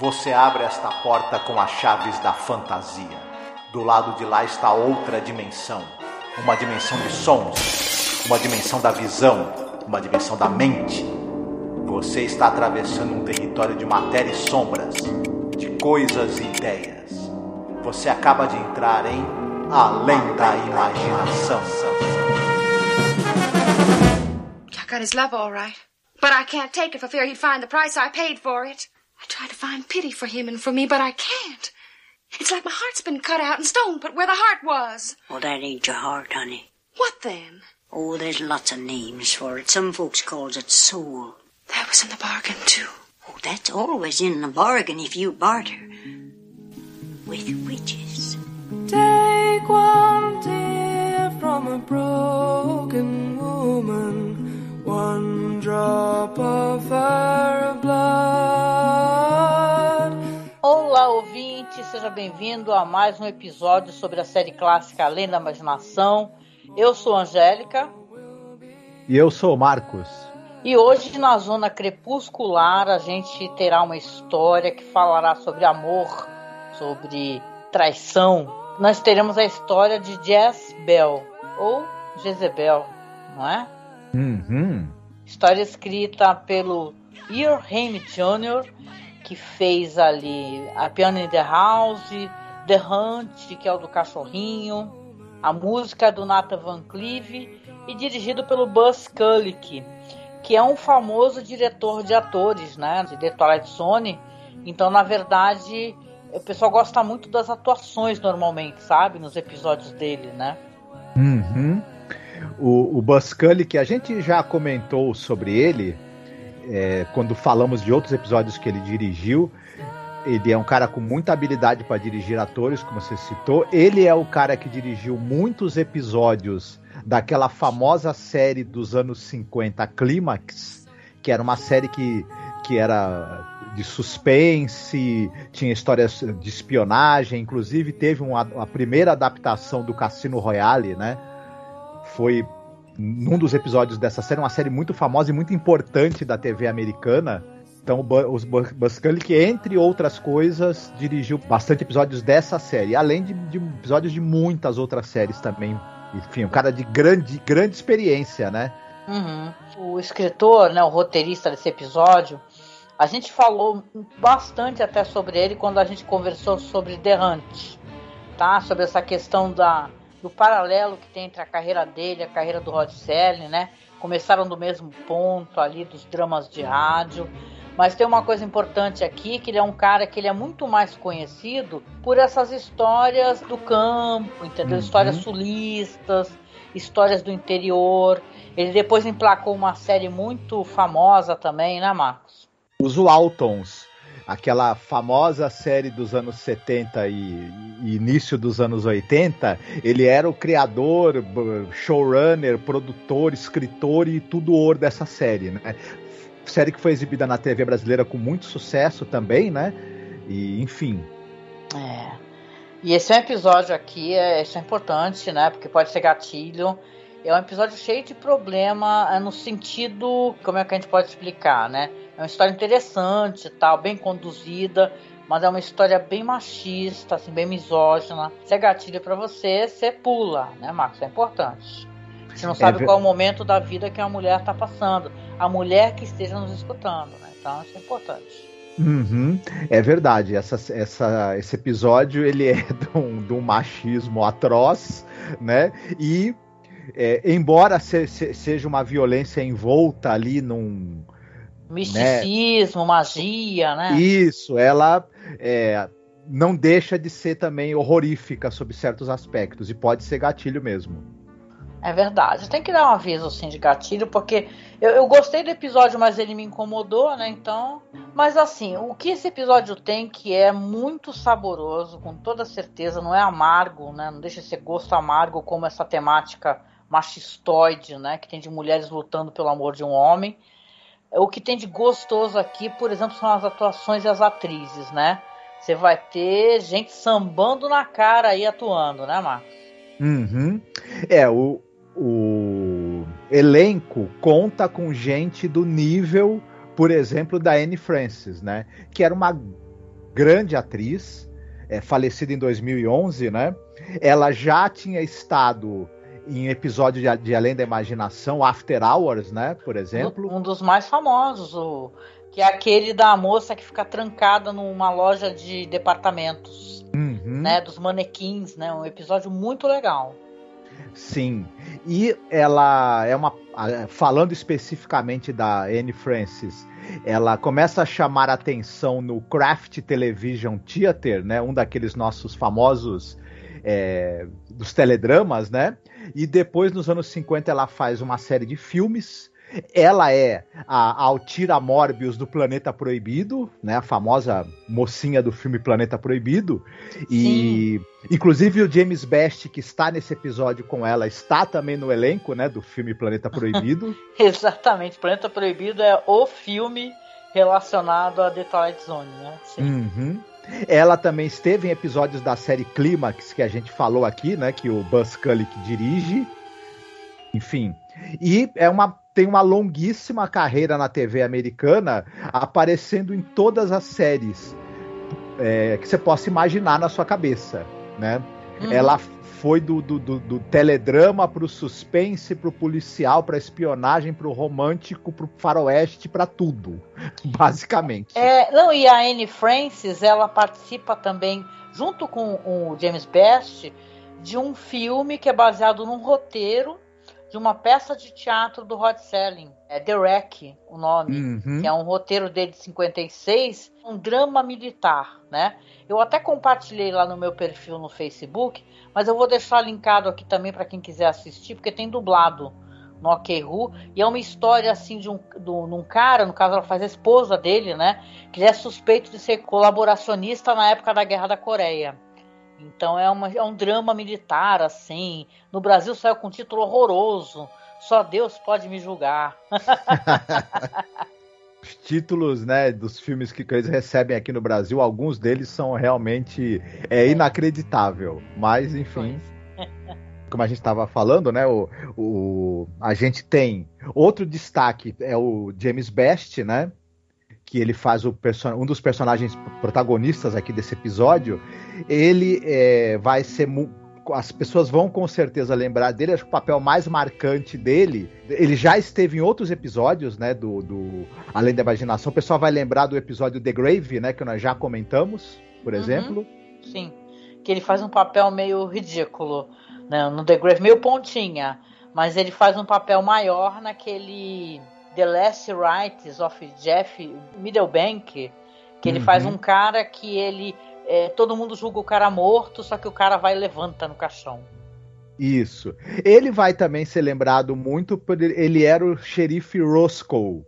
Você abre esta porta com as chaves da fantasia. Do lado de lá está outra dimensão. Uma dimensão de sons, uma dimensão da visão, uma dimensão da mente. Você está atravessando um território de matéria e sombras, de coisas e ideias. Você acaba de entrar em Além da Imaginação. I got his love all right. But I can't take it for fear he'd find the price I paid for it. I try to find pity for him and for me, but I can't. It's like my heart's been cut out and stone put where the heart was. Well, that ain't your heart, honey. What then? Oh, there's lots of names for it. Some folks calls it soul. That was in the bargain, too. Oh, that's always in the bargain if you barter. With witches. Take one tear from a broken woman, one drop of her ouvinte, seja bem-vindo a mais um episódio sobre a série clássica Além da Imaginação. Eu sou Angélica E eu sou o Marcos. e hoje na Zona Crepuscular a gente terá uma história que falará sobre amor, sobre traição. Nós teremos a história de Jess Bell, ou Jezebel, não é? Uhum. História escrita pelo Earl Haim Jr., que fez ali a Piano in the House, The Hunt, que é o do cachorrinho, a música do Nathan Van Cleve e dirigido pelo Buzz Kulick, que é um famoso diretor de atores, né, de The Twilight Zone. Então, na verdade, o pessoal gosta muito das atuações normalmente, sabe, nos episódios dele, né? Uhum. O, o Buzz que a gente já comentou sobre ele é, quando falamos de outros episódios que ele dirigiu. Ele é um cara com muita habilidade para dirigir atores, como você citou. Ele é o cara que dirigiu muitos episódios daquela famosa série dos anos 50, Clímax, que era uma série que, que era de suspense, tinha histórias de espionagem, inclusive teve uma, a primeira adaptação do Cassino Royale, né? Foi num dos episódios dessa série, uma série muito famosa e muito importante da TV americana. Então, o Cully, que entre outras coisas, dirigiu bastante episódios dessa série, além de, de episódios de muitas outras séries também. Enfim, um cara de grande, grande experiência, né? Uhum. O escritor, né, o roteirista desse episódio, a gente falou bastante até sobre ele quando a gente conversou sobre The Hunt, tá? Sobre essa questão da, do paralelo que tem entre a carreira dele e a carreira do Rod Serling, né? Começaram do mesmo ponto ali dos dramas de rádio. Mas tem uma coisa importante aqui, que ele é um cara que ele é muito mais conhecido por essas histórias do campo, entendeu? Uhum. Histórias sulistas, histórias do interior. Ele depois emplacou uma série muito famosa também, né, Marcos? Os Waltons, aquela famosa série dos anos 70 e, e início dos anos 80, ele era o criador, showrunner, produtor, escritor e tudo dessa série, né? Série que foi exibida na TV brasileira com muito sucesso também, né? E, enfim. É. E esse é um episódio aqui, é, isso é importante, né? Porque pode ser gatilho. É um episódio cheio de problema é, no sentido. Como é que a gente pode explicar, né? É uma história interessante tal, bem conduzida, mas é uma história bem machista, assim, bem misógina. Se é gatilho pra você, você pula, né, Marcos? É importante. Você não É sabe ver- qual é o momento da vida que a mulher tá passando. A mulher que esteja nos escutando, né? Então isso é importante. Uhum, é verdade. Essa, essa, esse episódio ele é de um, de um machismo atroz, né? E é, embora se- se- seja uma violência envolta ali num Misticismo, magia, né? isso, ela é, não deixa de ser também horrorífica sob certos aspectos e pode ser gatilho mesmo. É verdade. Tem que dar um aviso assim de gatilho, porque eu, eu gostei do episódio, mas ele me incomodou, né? Então. Mas assim, o que esse episódio tem que é muito saboroso, com toda certeza, não é amargo, né? Não deixa de ser gosto amargo como essa temática machistoide, né? Que tem de mulheres lutando pelo amor de um homem. O que tem de gostoso aqui, por exemplo, são as atuações e as atrizes, né? Você vai ter gente sambando na cara aí atuando, né, Marcos? Uhum. É, o, o elenco conta com gente do nível, por exemplo, da Anne Francis, né? Que era uma grande atriz, é, falecida em 2011, né? Ela já tinha estado em episódio de, de, Além da Imaginação, After Hours, né? Por exemplo. Um, dos mais famosos, o, que é aquele da moça que fica trancada numa loja de departamentos, uhum. né? Dos manequins, né? Um episódio muito legal. Sim. E ela é uma. Falando especificamente da Anne Francis, ela começa a chamar atenção no Craft Television Theater, né? Um daqueles nossos famosos é, dos teledramas, né? E depois, nos anos 50, ela faz uma série de filmes. Ela é a Altira Morbius do Planeta Proibido, né? A famosa mocinha do filme Planeta Proibido. E Sim. inclusive o James Best, que está nesse episódio com ela, está também no elenco, né, do filme Planeta Proibido. Exatamente, Planeta Proibido é o filme relacionado a Twilight Zone, né? Sim. Uhum. Ela também esteve em episódios da série Clímax, que a gente falou aqui, né? Que o Buzz Kulick dirige. Enfim. E é uma, tem uma longuíssima carreira na TV americana, aparecendo em todas as séries é, que você possa imaginar na sua cabeça, né? Uhum. Ela foi do, do, do, do teledrama pro suspense, pro policial, pra espionagem, pro romântico, pro faroeste, para tudo, basicamente. É, não, e a Anne Francis, ela participa também, junto com o James Best, de um filme que é baseado num roteiro de uma peça de teatro do Rod Selling. É The Wreck, o nome, uhum. que é um roteiro dele de 56, um drama militar, né? Eu até compartilhei lá no meu perfil no Facebook, mas eu vou deixar linkado aqui também para quem quiser assistir, porque tem dublado no OK Ru, e é uma história assim de um, de um cara, no caso ela faz a esposa dele, né, que ele é suspeito de ser colaboracionista na época da Guerra da Coreia. Então é, uma, é um drama militar, assim. No Brasil saiu com um título horroroso. Só Deus pode me julgar. Os títulos, né, dos filmes que eles recebem aqui no Brasil, alguns deles são realmente é inacreditável. Mas, enfim. Como a gente estava falando, né? O, o, a gente tem outro destaque é o James Best, né? Que ele faz o um dos personagens protagonistas aqui desse episódio. Ele é, vai ser as pessoas vão com certeza lembrar dele. Acho que o papel mais marcante dele, ele já esteve em outros episódios, né? Do, do Além da Imaginação. O pessoal vai lembrar do episódio The Grave, né? Que nós já comentamos, por uhum. exemplo. Sim. Que ele faz um papel meio ridículo, né? No The Grave, meio pontinha. Mas ele faz um papel maior naquele The Last Rites of Jeff Middlebank, que ele uhum. faz um cara que ele é, todo mundo julga o cara morto, só que o cara vai e levanta no caixão. Isso. Ele vai também ser lembrado muito por ele era o xerife Roscoe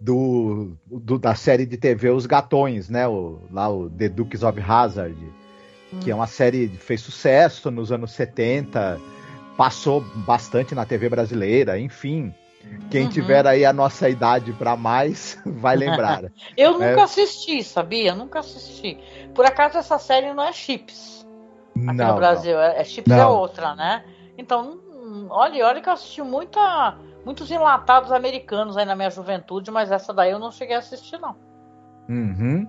do, do, da série de TV Os Gatões, né? O, lá o The Dukes of Hazard, hum. que é uma série que fez sucesso nos anos 70, passou bastante na TV brasileira, enfim. Quem uhum. tiver aí a nossa idade para mais vai lembrar. Eu é. nunca assisti, sabia? Nunca assisti. Por acaso essa série não é Chips aqui não, no Brasil. Não. É, é Chips é não. é outra, né? Então, olha, olha que eu assisti muita, muitos enlatados americanos aí na minha juventude, mas essa daí eu não cheguei a assistir, não. Uhum.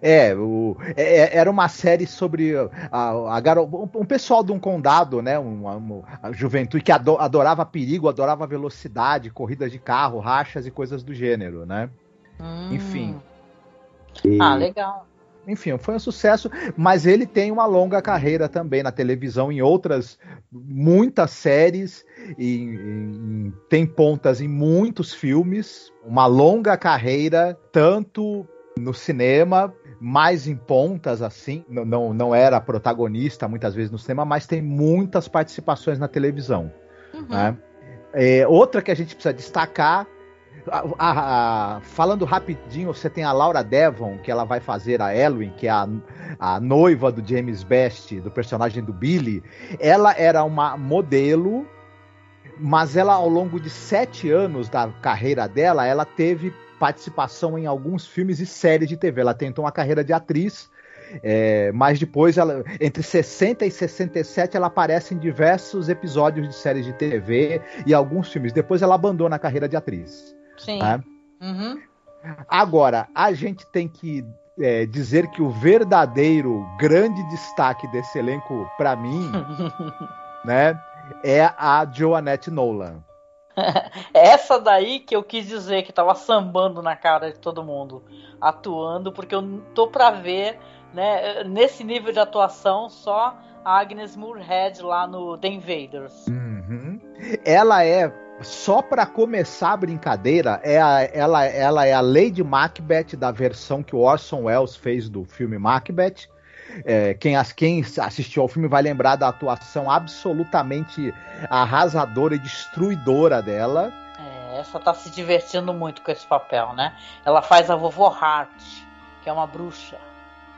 É, o, é, é, era uma série sobre a, a, a um pessoal de um condado, né? Uma, uma, a juventude que adorava perigo, adorava velocidade, corridas de carro, rachas e coisas do gênero, né? Hum. Enfim. E, ah, legal. Enfim, foi um sucesso, mas ele tem uma longa carreira também na televisão, em outras muitas séries, e, e tem pontas em muitos filmes, uma longa carreira, tanto no cinema, mais em pontas, assim, não, não, não era protagonista muitas vezes no cinema, mas tem muitas participações na televisão. Uhum. Né? É, outra que a gente precisa destacar a, a, a, falando rapidinho, você tem a Laura Devon, que ela vai fazer a Elwin, que é a, a noiva do James Best, do personagem do Billy. Ela era uma modelo, mas ela, ao longo de sete anos da carreira dela, ela teve participação em alguns filmes e séries de TV. Ela tentou uma carreira de atriz, é, mas depois, ela, entre 60 e 67, ela aparece em diversos episódios de séries de TV e alguns filmes. Depois ela abandona a carreira de atriz. Sim. Tá? Uhum. Agora, a gente tem que é, dizer que o verdadeiro grande destaque desse elenco, para mim, né, é a Joannette Nolan. Essa daí que eu quis dizer que tava sambando na cara de todo mundo, atuando, porque eu tô pra ver, né, nesse nível de atuação, só a Agnes Moorehead lá no The Invaders. Uhum. Ela é só para começar a brincadeira, é a, ela, ela é a Lady Macbeth da versão que o Orson Welles fez do filme Macbeth. É, quem, quem assistiu ao filme vai lembrar da atuação absolutamente arrasadora e destruidora dela. É, essa tá se divertindo muito com esse papel, né? Ela faz a vovó Hart, que é uma bruxa.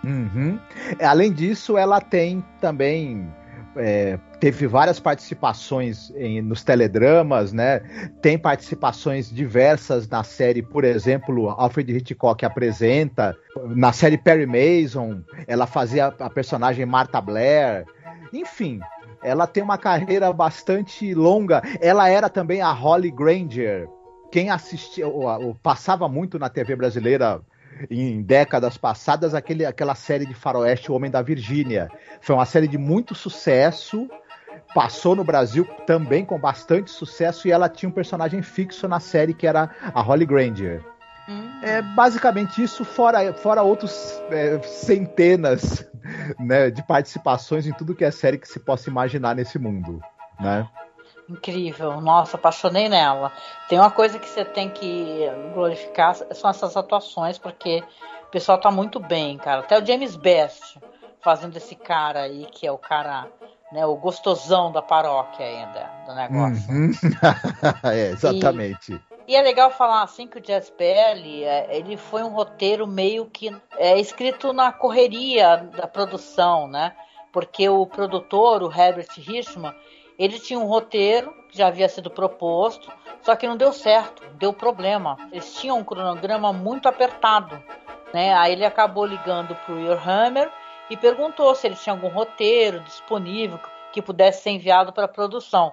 Uhum. Além disso, ela tem também é, teve várias participações em, nos teledramas, né? Tem participações diversas na série, por exemplo, Alfred Hitchcock apresenta. Na série Perry Mason, ela fazia a personagem Martha Blair. Enfim, ela tem uma carreira bastante longa. Ela era também a Holly Granger. Quem assistia, ou, ou passava muito na TV brasileira em décadas passadas aquele, aquela série de faroeste O Homem da Virgínia. Foi uma série de muito sucesso, passou no Brasil também com bastante sucesso e ela tinha um personagem fixo na série que era a Holly Granger. Hum. É basicamente isso, fora, fora outros é, centenas né, de participações em tudo que é série que se possa imaginar nesse mundo. Né? Incrível, nossa, apaixonei nela. Tem uma coisa que você tem que glorificar, são essas atuações, porque o pessoal tá muito bem, cara. Até o James Best fazendo esse cara aí, que é o cara, né, o gostosão da paróquia ainda, do negócio. Uhum. é, exatamente. E, e, é legal falar assim que o Jazz Belly, é, ele foi um roteiro meio que é, escrito na correria da produção, né? Porque o produtor, o Herbert Richman, ele tinha um roteiro que já havia sido proposto, só que não deu certo, deu problema. Eles tinham um cronograma muito apertado. Né? Aí ele acabou ligando para o Hammer e perguntou se ele tinha algum roteiro disponível que pudesse ser enviado para a produção.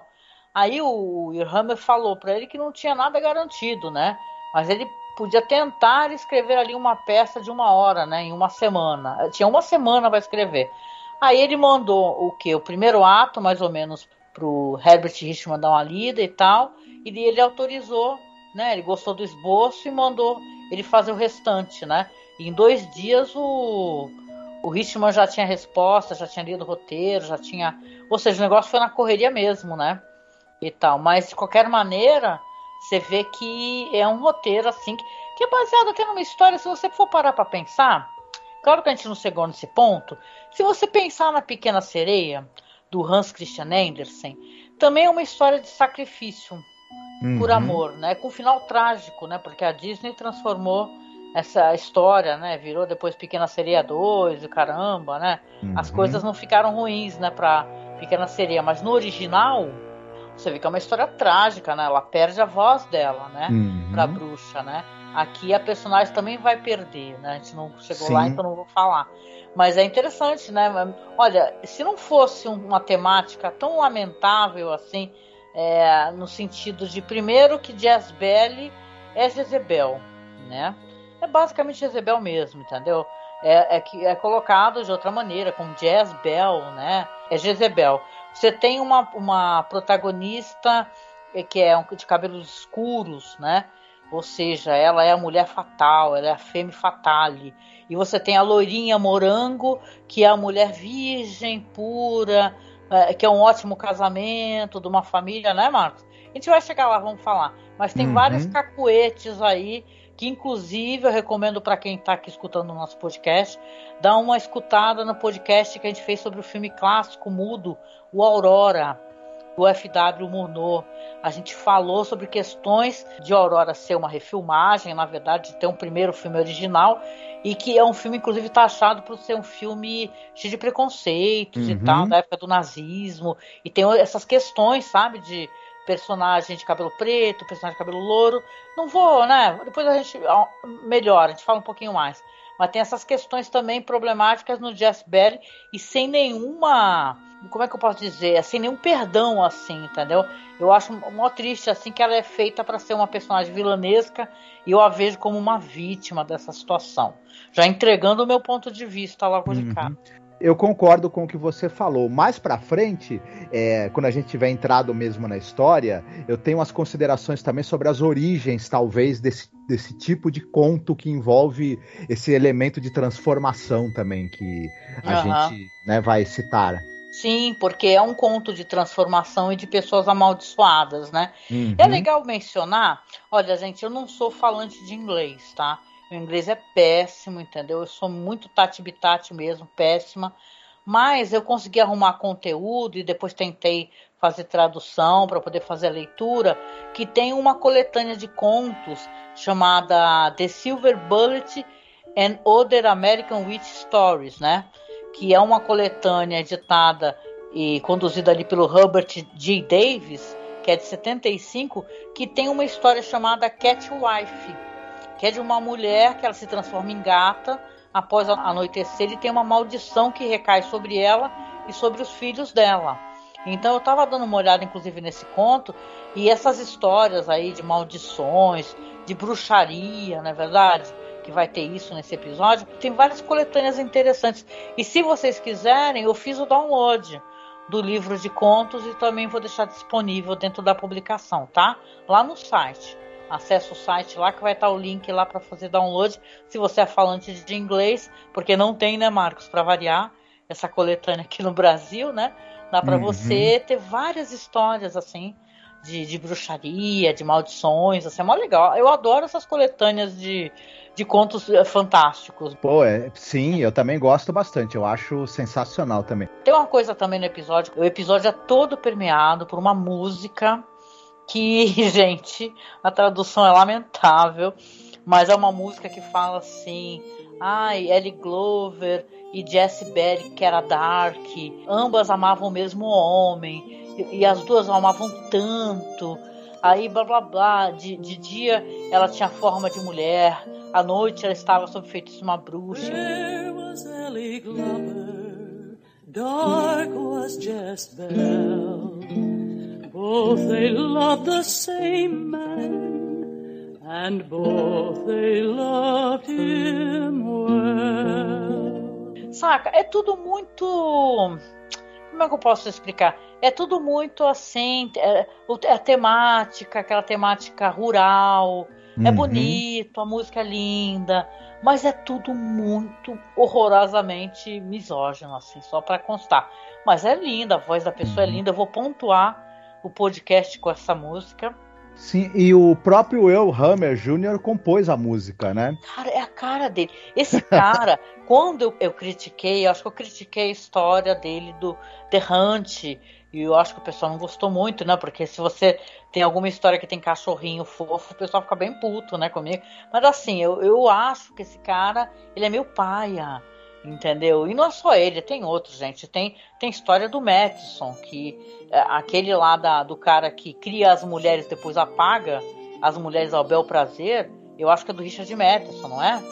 Aí o Hammer falou para ele que não tinha nada garantido, né? Mas ele podia tentar escrever ali uma peça de uma hora, né? Em uma semana. Tinha uma semana para escrever. Aí ele mandou o que? O primeiro ato, mais ou menos, pro Herbert Richman dar uma lida e tal, e ele autorizou, né? Ele gostou do esboço e mandou ele fazer o restante, né? E em dois dias o o já tinha resposta, já tinha lido o roteiro, já tinha, ou seja, o negócio foi na correria mesmo, né? E tal, mas de qualquer maneira, você vê que é um roteiro assim que, que é baseado até numa história, se você for parar para pensar, claro que a gente não chegou nesse ponto, se você pensar na Pequena Sereia, do Hans Christian Andersen, também é uma história de sacrifício uhum. por amor, né? Com um final trágico, né? Porque a Disney transformou essa história, né? Virou depois Pequena Sereia 2 e caramba, né? Uhum. As coisas não ficaram ruins, né? Pra Pequena Sereia, mas no original você vê que é uma história trágica, né? Ela perde a voz dela, né? Uhum. Pra bruxa, né? Aqui a personagem também vai perder, né? A gente não chegou Sim. lá, então não vou falar. Mas é interessante, né? Olha, se não fosse uma temática tão lamentável assim, é, no sentido de, primeiro, que Jezebel é Jezebel, né? É basicamente Jezebel mesmo, entendeu? É, é, que é colocado de outra maneira, como Jezebel, né? É Jezebel. Você tem uma, uma protagonista que é de cabelos escuros, né? Ou seja, ela é a mulher fatal, ela é a femme fatale. E você tem a loirinha morango, que é a mulher virgem, pura, é, que é um ótimo casamento de uma família, né, Marcos? A gente vai chegar lá, vamos falar. Mas tem uhum. vários cacuetes aí, que inclusive eu recomendo para quem está aqui escutando o nosso podcast, dar uma escutada no podcast que a gente fez sobre o filme clássico mudo, o Aurora do FW Murnau. A gente falou sobre questões de Aurora ser uma refilmagem, na verdade, de ter um primeiro filme original, e que é um filme, inclusive, taxado por ser um filme cheio de preconceitos uhum. e tal, da época do nazismo, e tem essas questões, sabe, de personagem de cabelo preto, personagem de cabelo louro. Não vou, né? Depois a gente melhora, a gente fala um pouquinho mais. Mas tem essas questões também problemáticas no Jess Belly e sem nenhuma. Como é que eu posso dizer? Sem nenhum perdão, assim, entendeu? Eu acho mó triste, assim, que ela é feita para ser uma personagem vilanesca e eu a vejo como uma vítima dessa situação. Já entregando o meu ponto de vista logo uhum. de cá eu concordo com o que você falou. Mais para frente, é, quando a gente tiver entrado mesmo na história, eu tenho as considerações também sobre as origens, talvez, desse, desse tipo de conto que envolve esse elemento de transformação também que a uhum. gente né, vai citar. Sim, porque é um conto de transformação e de pessoas amaldiçoadas, né? Uhum. É legal mencionar, olha, gente, eu não sou falante de inglês, tá? Meu inglês é péssimo, entendeu? Eu sou muito tati-bitati mesmo, péssima. Mas eu consegui arrumar conteúdo e depois tentei fazer tradução para poder fazer a leitura, que tem uma coletânea de contos chamada The Silver Bullet and Other American Witch Stories, né? Que é uma coletânea editada e conduzida ali pelo Herbert G. Davis, que é de 75, que tem uma história chamada Catwife que é de uma mulher que ela se transforma em gata após anoitecer e tem uma maldição que recai sobre ela e sobre os filhos dela. Então eu estava dando uma olhada, inclusive, nesse conto, e essas histórias aí de maldições, de bruxaria, não é verdade? Que vai ter isso nesse episódio. Tem várias coletâneas interessantes. E se vocês quiserem, eu fiz o download do livro de contos e também vou deixar disponível dentro da publicação, tá? Lá no site acessa o site lá que vai estar o link lá para fazer download, se você é falante de inglês, porque não tem, né, Marcos, para variar essa coletânea aqui no Brasil, né? Dá para uhum. você ter várias histórias assim de, de, bruxaria, de maldições, assim, é mó legal. Eu adoro essas coletâneas de, de contos eh, fantásticos. Pô, é, sim, eu também gosto bastante, eu acho sensacional também. Tem uma coisa também no episódio, o episódio é todo permeado por uma música que, gente, a tradução é lamentável, mas é uma música que fala assim: ai, Ellie Glover e Jessie Berry, que era Dark, ambas amavam o mesmo homem, e, e as duas amavam tanto. Aí, blá blá blá, de, de dia ela tinha forma de mulher, à noite ela estava sob feitiço de uma bruxa. Glover, dark was Jess Bell. Both they loved the same man, and both they loved him well. Saca, é tudo muito. Como é que eu posso explicar? É tudo muito assim, é, a temática, aquela temática rural, é uhum. é bonito, a música é linda, mas é tudo muito horrorosamente misógino, assim, só para constar. Mas é linda, a voz da pessoa é uhum. é linda, eu vou pontuar o podcast com essa música. Sim, e o próprio Will Hammer Jr. compôs a música, né? Cara, é a cara dele. Esse cara, quando eu, eu critiquei, eu acho que eu critiquei a história dele do The Hunt, e eu acho que o pessoal não gostou muito, né? Porque se você tem alguma história que tem cachorrinho fofo, o pessoal fica bem puto, né, comigo. Mas assim, eu, eu acho que esse cara, ele é meio paia entendeu? E não é só ele, tem outros, gente. Tem, tem história do Madison, que é aquele lá da, do cara que cria as mulheres depois apaga as mulheres ao bel prazer. Eu acho que é do Richard Madison, não é?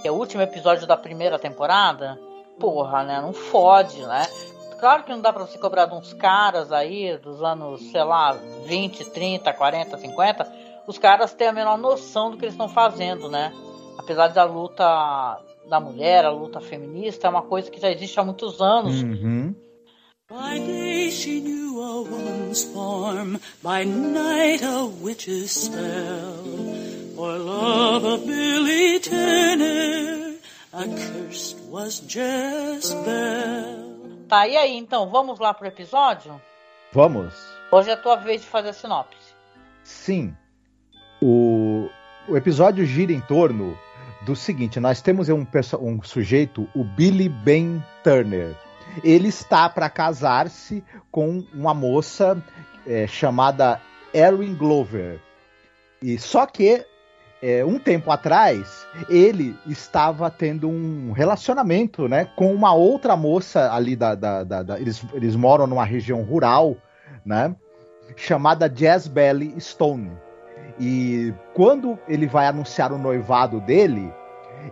Que é o último episódio da primeira temporada. Porra, né? Não fode, né? Claro que não dá pra você cobrar de uns caras aí dos anos, sei lá, 20, 30, 40, 50. Os caras têm a menor noção do que eles estão fazendo, né? Apesar da luta da mulher, a luta feminista, é uma coisa que já existe há muitos anos. Uhum. By day she knew a woman's form, by night a witch's spell. For love of Billy Turner, accursed was Jezebel. Tá, e aí, então, vamos lá pro episódio? Vamos. Hoje é a tua vez de fazer a sinopse. Sim. O, o episódio gira em torno do seguinte: nós temos um, um sujeito, o Billy Ben Turner. Ele está para casar-se com uma moça é, chamada Erin Glover. E só que é, um tempo atrás ele estava tendo um relacionamento, né, com uma outra moça ali da, da, da, da eles, eles moram numa região rural, né, chamada Jazz Belly Stone. E quando ele vai anunciar o noivado dele,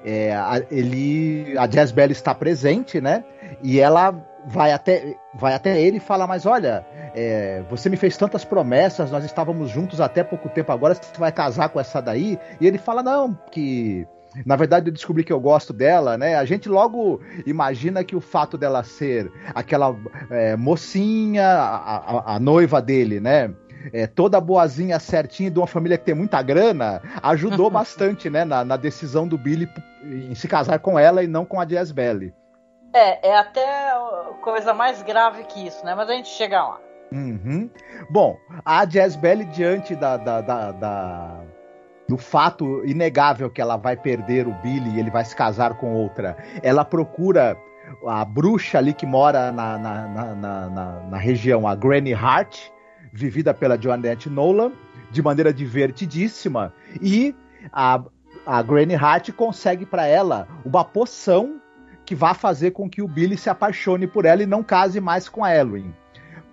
é, a, ele, a Jazz Bell está presente, né? E ela vai até, vai até ele e fala: Mas olha, é, você me fez tantas promessas, nós estávamos juntos até pouco tempo, agora você vai casar com essa daí? E ele fala: Não, que. Na verdade, eu descobri que eu gosto dela, né? A gente logo imagina que o fato dela ser aquela é, mocinha, a, a, a noiva dele, né? É, toda boazinha, certinha, de uma família que tem muita grana, ajudou bastante, né, na, na, decisão do Billy em se casar com ela e não com a Jazz Belly. É, é até coisa mais grave que isso, né? Mas a gente chega lá. Uhum. Bom, a Jazz Belly, diante da, da, da, da, do fato inegável que ela vai perder o Billy e ele vai se casar com outra, ela procura a bruxa ali que mora na, na, na, na, na região, a Granny Hart, vivida pela Joannette Nolan, de maneira divertidíssima, e a, a Granny Hart consegue para ela uma poção que vai fazer com que o Billy se apaixone por ela e não case mais com a Elwin.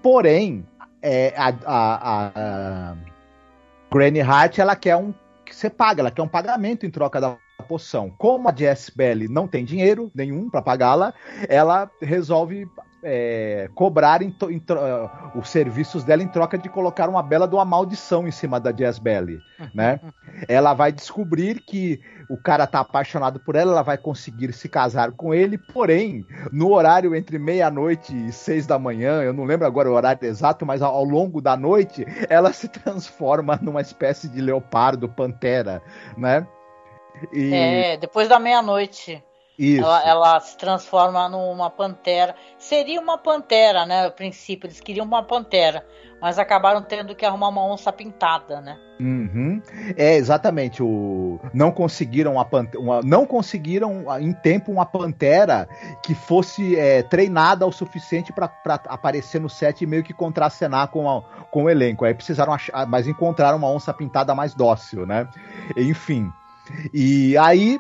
Porém, é, a, a, a Granny Hart ela quer um que você paga, ela quer um pagamento em troca da poção. Como a Jess Belly não tem dinheiro nenhum para pagá-la, ela resolve é, cobrar em, em, uh, os serviços dela em troca de colocar uma bela de uma maldição em cima da Jazz Belly, né? ela vai descobrir que o cara tá apaixonado por ela, ela vai conseguir se casar com ele, porém, no horário entre meia-noite e seis da manhã, eu não lembro agora o horário exato, mas ao, ao longo da noite, ela se transforma numa espécie de leopardo, pantera, né? E... É, depois da meia-noite. Isso. Ela, ela, se transforma numa pantera. Seria uma pantera, né? A princípio, eles queriam uma pantera, mas acabaram tendo que arrumar uma onça pintada, né? Uhum. É exatamente o não conseguiram uma, uma, não conseguiram em tempo uma pantera que fosse é, treinada o suficiente para aparecer no set e meio que contracenar com, a, com o elenco. Aí precisaram achar, mas encontraram uma onça pintada mais dócil, né? Enfim. E aí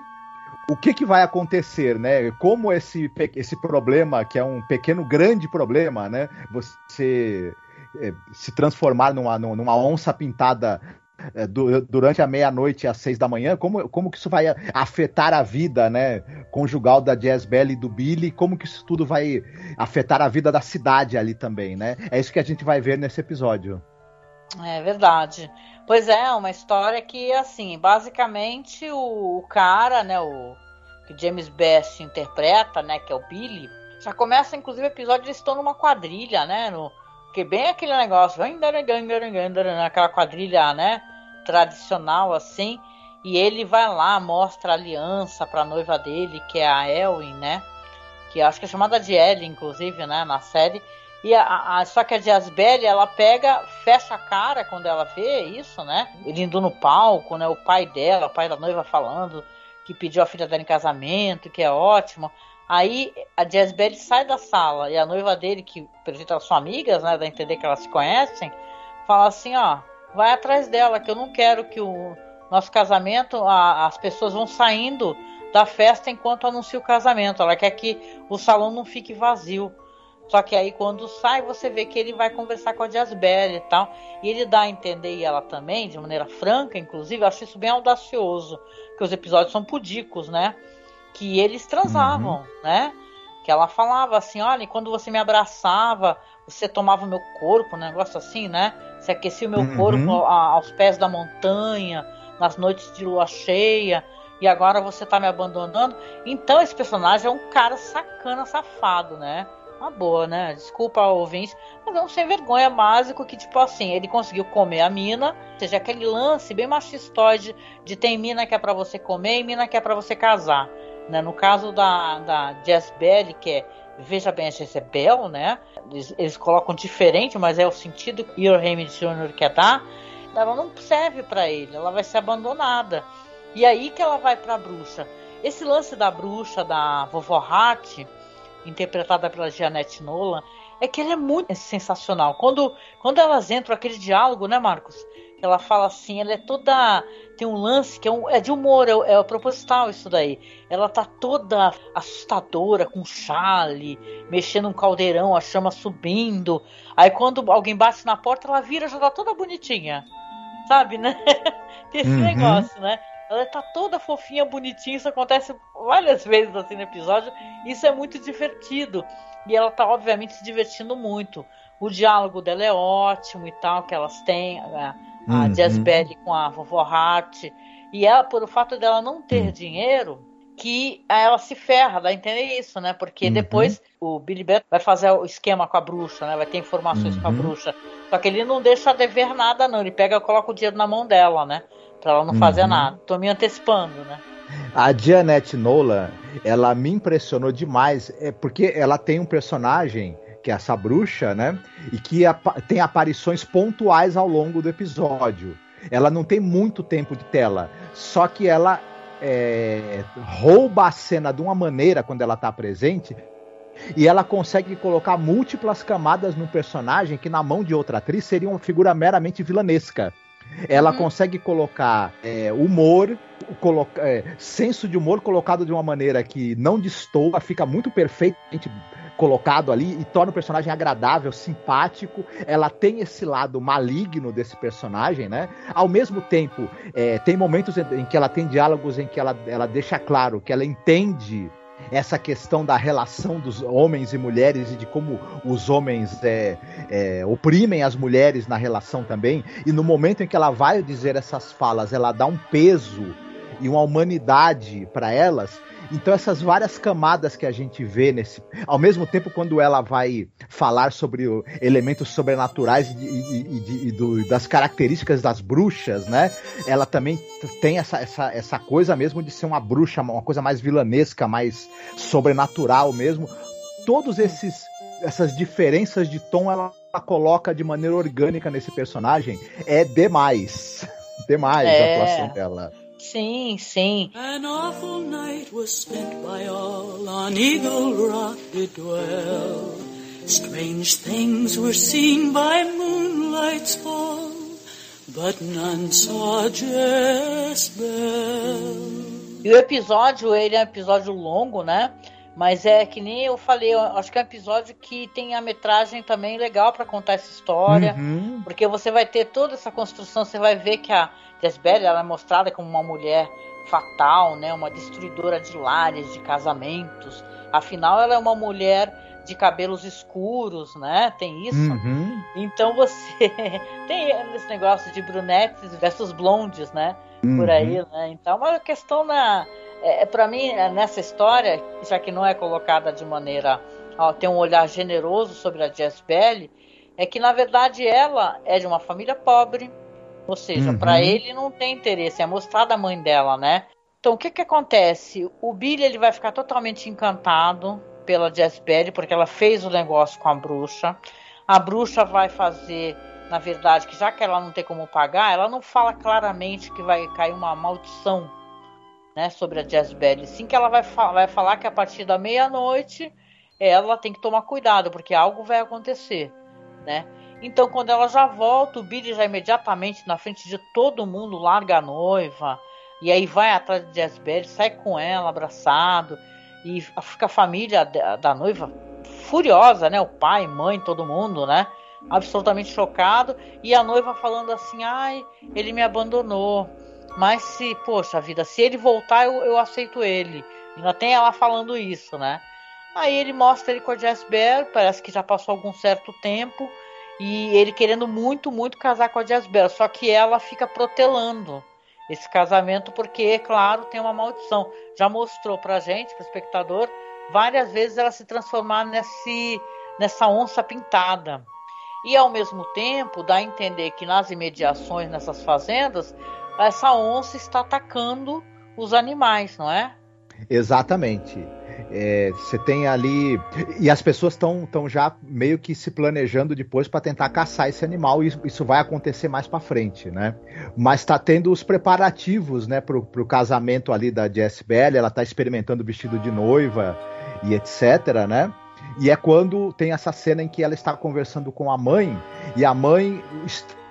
o que, que vai acontecer, né? Como esse, esse problema, que é um pequeno grande problema, né? Você é, se transformar numa, numa onça pintada é, durante a meia-noite às seis da manhã, como, como que isso vai afetar a vida, né, conjugal da Jazz Belly e do Billy, como que isso tudo vai afetar a vida da cidade ali também, né? É isso que a gente vai ver nesse episódio. É verdade. Pois é, uma história que, assim, basicamente o, o cara, né, o que James Best interpreta, né, que é o Billy, já começa, inclusive, o episódio eles estão numa quadrilha, né, no, que bem aquele negócio, aquela quadrilha, né, tradicional, assim, e ele vai lá, mostra a aliança pra noiva dele, que é a Elwin, né, que acho que é chamada de Ellie, inclusive, né, na série, e a, a, só que a Jazbelle, ela pega, fecha a cara quando ela vê isso, né? Ele indo no palco, né? O pai dela, o pai da noiva falando que pediu a filha dela em casamento, que é ótimo. Aí a Jazbelle sai da sala e a noiva dele, que pelo jeito elas são amigas, né? Dá a entender que elas se conhecem, fala assim, ó, vai atrás dela, que eu não quero que o nosso casamento, a, as pessoas vão saindo da festa enquanto anuncia o casamento. Ela quer que o salão não fique vazio. Só que aí quando sai, você vê que ele vai conversar com a Jasbelle e tal. E ele dá a entender, e ela também, de maneira franca, inclusive, eu acho isso bem audacioso. Que os episódios são pudicos, né? Que eles transavam, uhum. né? Que ela falava assim, olha, quando você me abraçava, você tomava o meu corpo, um negócio assim, né? Você aquecia o meu uhum. corpo aos pés da montanha, nas noites de lua cheia e agora você tá me abandonando. Então esse personagem é um cara sacana, safado, né? Uma boa, né? Desculpa ouvinte, mas é um sem vergonha básico que, tipo assim, ele conseguiu comer a mina, ou seja, aquele lance bem machistoide de tem mina que é para você comer e mina que é para você casar. Né? No caso da, da Jess Belly, que é Veja bem, a Jezebel, né? Eles, eles, colocam diferente, mas é o sentido que Earl Hammond Jr. quer dar. Ela não serve para ele, ela vai ser abandonada. E aí que ela vai pra bruxa. Esse lance da bruxa, da vovó Hattie, interpretada pela Jeanette Nolan, é que ela é muito sensacional. Quando, quando elas entram, aquele diálogo, né, Marcos? Ela fala assim, ela é toda. Tem um lance que é, um, é de humor, é, é proposital isso daí. Ela tá toda assustadora, com chale, mexendo um caldeirão, a chama subindo. Aí quando alguém bate na porta, ela vira, já tá toda bonitinha. Sabe, né? Tem esse uhum. negócio, né? Ela tá toda fofinha, bonitinha. Isso acontece várias vezes assim no episódio. Isso é muito divertido. E ela tá, obviamente, se divertindo muito. O diálogo dela é ótimo e tal, que elas têm. A, a Uhum. Jazz Belly com a vovó Hart. E ela, por o fato dela não ter Uhum. dinheiro, que ela se ferra, dá a entender isso, né? Porque Uhum. depois o Billy Bat vai fazer o esquema com a bruxa, né? Vai ter informações com a Uhum. bruxa. Só que ele não deixa dever nada, não. Ele pega e coloca o dinheiro na mão dela, né? Pra ela não fazer Uhum. nada. Tô me antecipando, né? A Janet Nolan, ela me impressionou demais, é porque ela tem um personagem que é essa bruxa, né? E que tem aparições pontuais ao longo do episódio. Ela não tem muito tempo de tela, só que ela é, rouba a cena de uma maneira quando ela tá presente. E ela consegue colocar múltiplas camadas no personagem que na mão de outra atriz seria uma figura meramente vilanesca. Ela Uhum. consegue colocar é, humor, coloca, é, senso de humor colocado de uma maneira que não destoa, fica muito perfeitamente colocado ali e torna o personagem agradável, simpático. Ela tem esse lado maligno desse personagem, né? Ao mesmo tempo, é, tem momentos em, em que ela tem diálogos em que ela, ela deixa claro que ela entende essa questão da relação dos homens e mulheres e de como os homens é, é, oprimem as mulheres na relação também. E no momento em que ela vai dizer essas falas, ela dá um peso e uma humanidade para elas. Então essas várias camadas que a gente vê nesse, ao mesmo tempo quando ela vai falar sobre o- elementos sobrenaturais e, e- e e do- das características das bruxas, né? Ela também tem essa, essa, essa coisa mesmo de ser uma bruxa, uma coisa mais vilanesca, mais sobrenatural mesmo. Todos esses essas diferenças de tom ela, ela coloca de maneira orgânica nesse personagem é demais. Demais É. a atuação dela. Sim, sim. An awful night was spent by all on Eagle Rock did dwell. Strange things were seen by moonlight's fall, but none saw Jezebel. E o episódio, ele é um episódio longo, né? Mas é que nem eu falei, eu acho que é um episódio que tem a metragem também legal pra contar essa história. Uhum. Porque você vai ter toda essa construção, você vai ver que a Jezebel ela é mostrada como uma mulher fatal, né? Uma destruidora de lares, de casamentos. Afinal, ela é uma mulher de cabelos escuros, né? Tem isso. Uhum. Então você tem esse negócio de brunettes versus blondes, né? Por Uhum. aí, né? Então, é uma questão na. É, para mim, é, nessa história, já que não é colocada de maneira. Ó, tem um olhar generoso sobre a Jezebel, é que na verdade ela é de uma família pobre. Ou seja, Uhum. para ele não tem interesse, é mostrada a mãe dela, né? Então, o que que acontece? O Billy ele vai ficar totalmente encantado pela Jezebel, porque ela fez o negócio com a bruxa. A bruxa vai fazer, na verdade, que já que ela não tem como pagar, ela não fala claramente que vai cair uma maldição né, sobre a Jezebel. Sim que ela vai, fa vai falar que a partir da meia-noite ela tem que tomar cuidado, porque algo vai acontecer, né? Então, quando ela já volta, o Billy já imediatamente na frente de todo mundo larga a noiva e aí vai atrás de Jezebel, sai com ela abraçado e fica a família da, da noiva furiosa, né? O pai, mãe, todo mundo, né? Absolutamente chocado e a noiva falando assim: "Ai, ele me abandonou". Mas se, poxa vida, se ele voltar, eu, eu aceito ele. Ainda tem ela falando isso, né? Aí ele mostra ele com a Jezebel, parece que já passou algum certo tempo, e ele querendo muito, muito casar com a Jezebel, só que ela fica protelando esse casamento porque, claro, tem uma maldição. Já mostrou pra gente, pro espectador, várias vezes ela se transformar nesse, nessa onça pintada. E ao mesmo tempo dá a entender que nas imediações, nessas fazendas, essa onça está atacando os animais, não é? Exatamente. É, Você tem ali. E as pessoas estão já meio que se planejando depois para tentar caçar esse animal, e isso, vai acontecer mais para frente, né? Mas está tendo os preparativos, né, pro, pro casamento ali da Jezebel, ela está experimentando o vestido de noiva e etc, né? E é quando tem essa cena em que ela está conversando com a mãe, e a mãe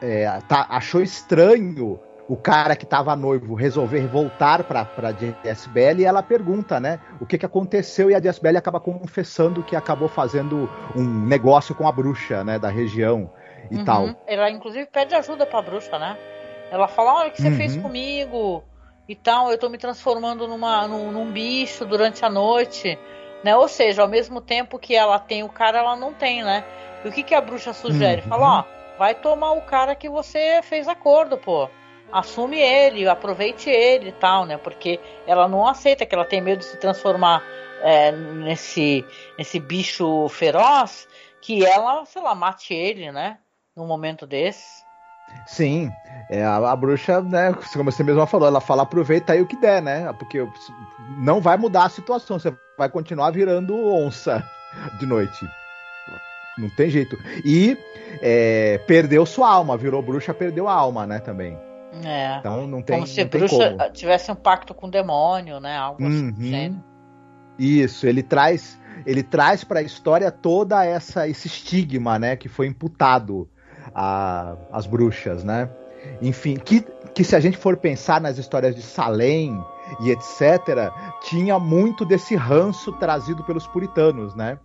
é, tá, achou estranho o cara que estava noivo resolver voltar para para Jezebel e ela pergunta, né, o que que aconteceu e a Jezebel acaba confessando que acabou fazendo um negócio com a bruxa, né, da região e Uhum. tal. Ela inclusive pede ajuda pra bruxa, né? Ela fala, olha o que você Uhum. fez comigo. e tal, eu tô me transformando numa, num, num bicho durante a noite, né? Ou seja, ao mesmo tempo que ela tem o cara, ela não tem, né? E o que, que a bruxa sugere? Uhum. Fala, ó, vai tomar o cara que você fez acordo, pô. Assume ele, aproveite ele e tal, né? Porque ela não aceita que ela tem medo de se transformar é, nesse, nesse bicho feroz, que ela, sei lá, mate ele, né? Num momento desse. Sim, é, a, a bruxa, né, como você mesma falou, ela fala aproveita aí o que der, né? Porque não vai mudar a situação, você vai continuar virando onça de noite. Não tem jeito. E é, perdeu sua alma, virou bruxa, perdeu a alma, né, também. É. Então não tem Como se não bruxa como. tivesse um pacto com o demônio, né? Algo assim. Uhum. gênero. Isso, ele traz, ele traz para a história toda essa esse estigma, né, que foi imputado às bruxas, né? Enfim, que, que se a gente for pensar nas histórias de Salem e etc, tinha muito desse ranço trazido pelos puritanos, né?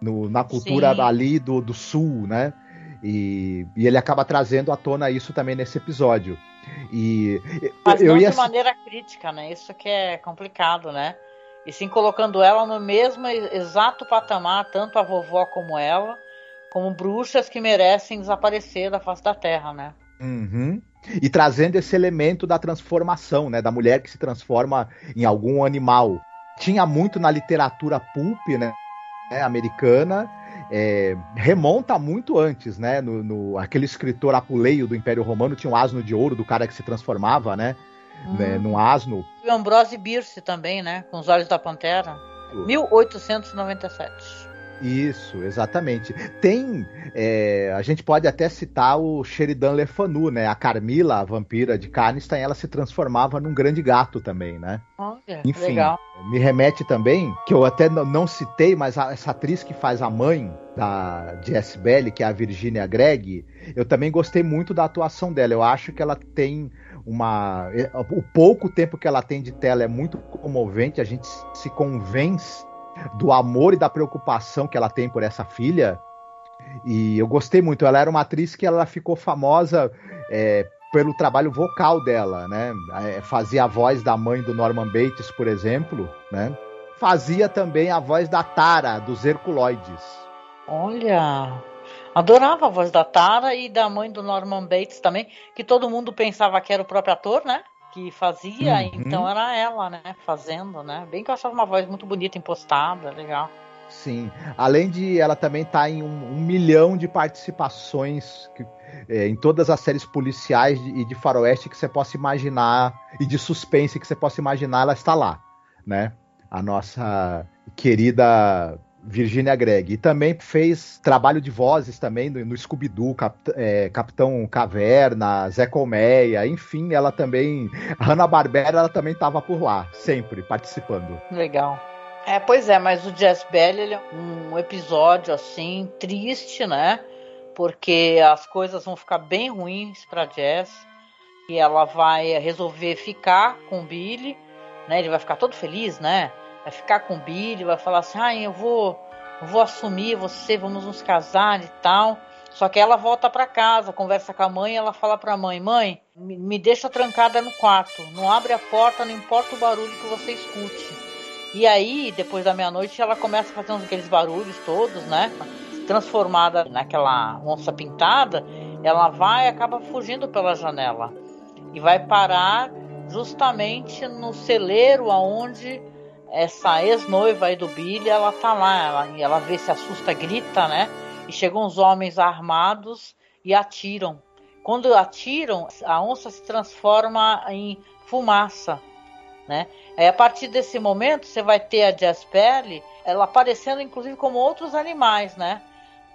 No- na cultura Sim. ali do, do sul, né? E, e ele acaba trazendo à tona isso também nesse episódio. E Mas eu não ia de maneira crítica, né? Isso que é complicado, né? E sim colocando ela no mesmo exato patamar, tanto a vovó como ela, como bruxas que merecem desaparecer da face da terra, né? Uhum. E trazendo esse elemento da transformação, né? Da mulher que se transforma em algum animal. Tinha muito na literatura pulp, né, americana. É, remonta muito antes, né? No, no- aquele escritor Apuleio do Império Romano tinha um asno de ouro do cara que se transformava, né? né Hum. num asno. E o Ambrose Bierce também, né? Com os olhos da pantera. 1897. Isso, exatamente. Tem. é, a gente pode até citar o Sheridan Le Fanu, né? A Carmila, a vampira de Carnistan, ela se transformava num grande gato também, né? Olha, Enfim, legal. me remete também, que eu até não citei, mas a- essa atriz que faz a mãe da Jess Belly, que é a Virginia Gregg, eu também gostei muito da atuação dela. Eu acho que ela tem uma. é, O pouco tempo que ela tem de tela é muito comovente, a gente se convence do amor e da preocupação que ela tem por essa filha. E eu gostei muito. Ela era uma atriz que ela ficou famosa é, pelo trabalho vocal dela, né? É, fazia a voz da mãe do Norman Bates, por exemplo, né? Fazia também a voz da Tara, dos Herculoides. Olha. Adorava a voz da Tara e da mãe do Norman Bates também, que todo mundo pensava que era o próprio ator, né? Que fazia, Uhum. então era ela, né? Fazendo, né? Bem que eu achava uma voz muito bonita, impostada, legal. Sim. Além de ela também estar em um, um milhão de participações que- é, em todas as séries policiais de- e de faroeste que você possa imaginar e de suspense que você possa imaginar, ela está lá, né? A nossa querida Virginia Gregg. E também fez trabalho de vozes também no, no Scooby-Doo, é, Capitão Caverna, Zé Colmeia, enfim, ela também... A Hanna-Barbera, ela também estava por lá, sempre participando. Legal. É, pois é, mas o Jazz Belly ele é um episódio assim triste, né? Porque as coisas vão ficar bem ruins para Jazz e ela vai resolver ficar com o Billy, né? Ele vai ficar todo feliz, né? Vai ficar com o Billy, vai falar assim: "Ah, eu vou, vou assumir você, vamos nos casar e tal". Só que ela volta para casa, conversa com a mãe, ela fala para a mãe: "Mãe, me deixa trancada no quarto, não abre a porta, não importa o barulho que você escute". E aí, depois da meia-noite, ela começa a fazer uns, aqueles barulhos todos, né? Transformada naquela onça pintada, ela vai e acaba fugindo pela janela. E vai parar justamente no celeiro aonde essa ex-noiva aí do Billy, ela tá lá. Ela, ela vê, se assusta, grita, né? E chegam os homens armados e atiram. Quando atiram, a onça se transforma em fumaça né? Aí, a partir desse momento, você vai ter a Jaspelli, ela aparecendo inclusive como outros animais, né?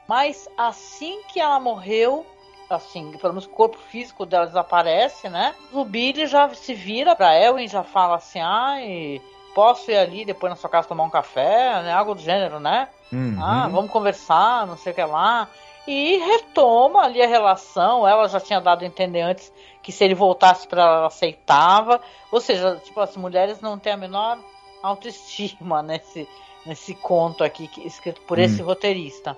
Mas assim que ela morreu, assim, pelo menos o corpo físico dela desaparece, né? O Billy já se vira pra Elwin, já fala assim, ai, posso ir ali depois na sua casa tomar um café, né? Algo do gênero, né? Uhum. Ah, vamos conversar, não sei o que lá. E retoma ali a relação. Ela já tinha dado a entender antes que se ele voltasse para ela, ela aceitava. Ou seja, tipo, as mulheres não têm a menor autoestima nesse, nesse conto aqui escrito por esse roteirista.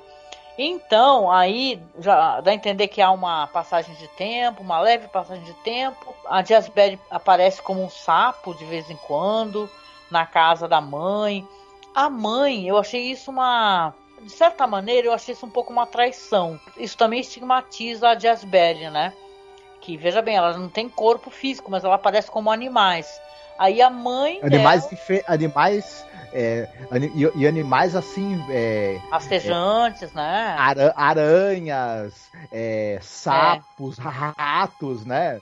Então, aí já dá a entender que há uma passagem de tempo, uma leve passagem de tempo. A Jazberry aparece como um sapo de vez em quando na casa da mãe. A mãe, eu achei isso uma. De certa maneira, eu achei isso um pouco uma traição. Isso também estigmatiza a Jazberry, né? Que, veja bem, ela não tem corpo físico, mas ela aparece como animais. Aí a mãe. Animais, dela... animais é, e, e, animais assim. É, Rastejantes, é, né? Ara, aranhas, é, sapos, ratos, né?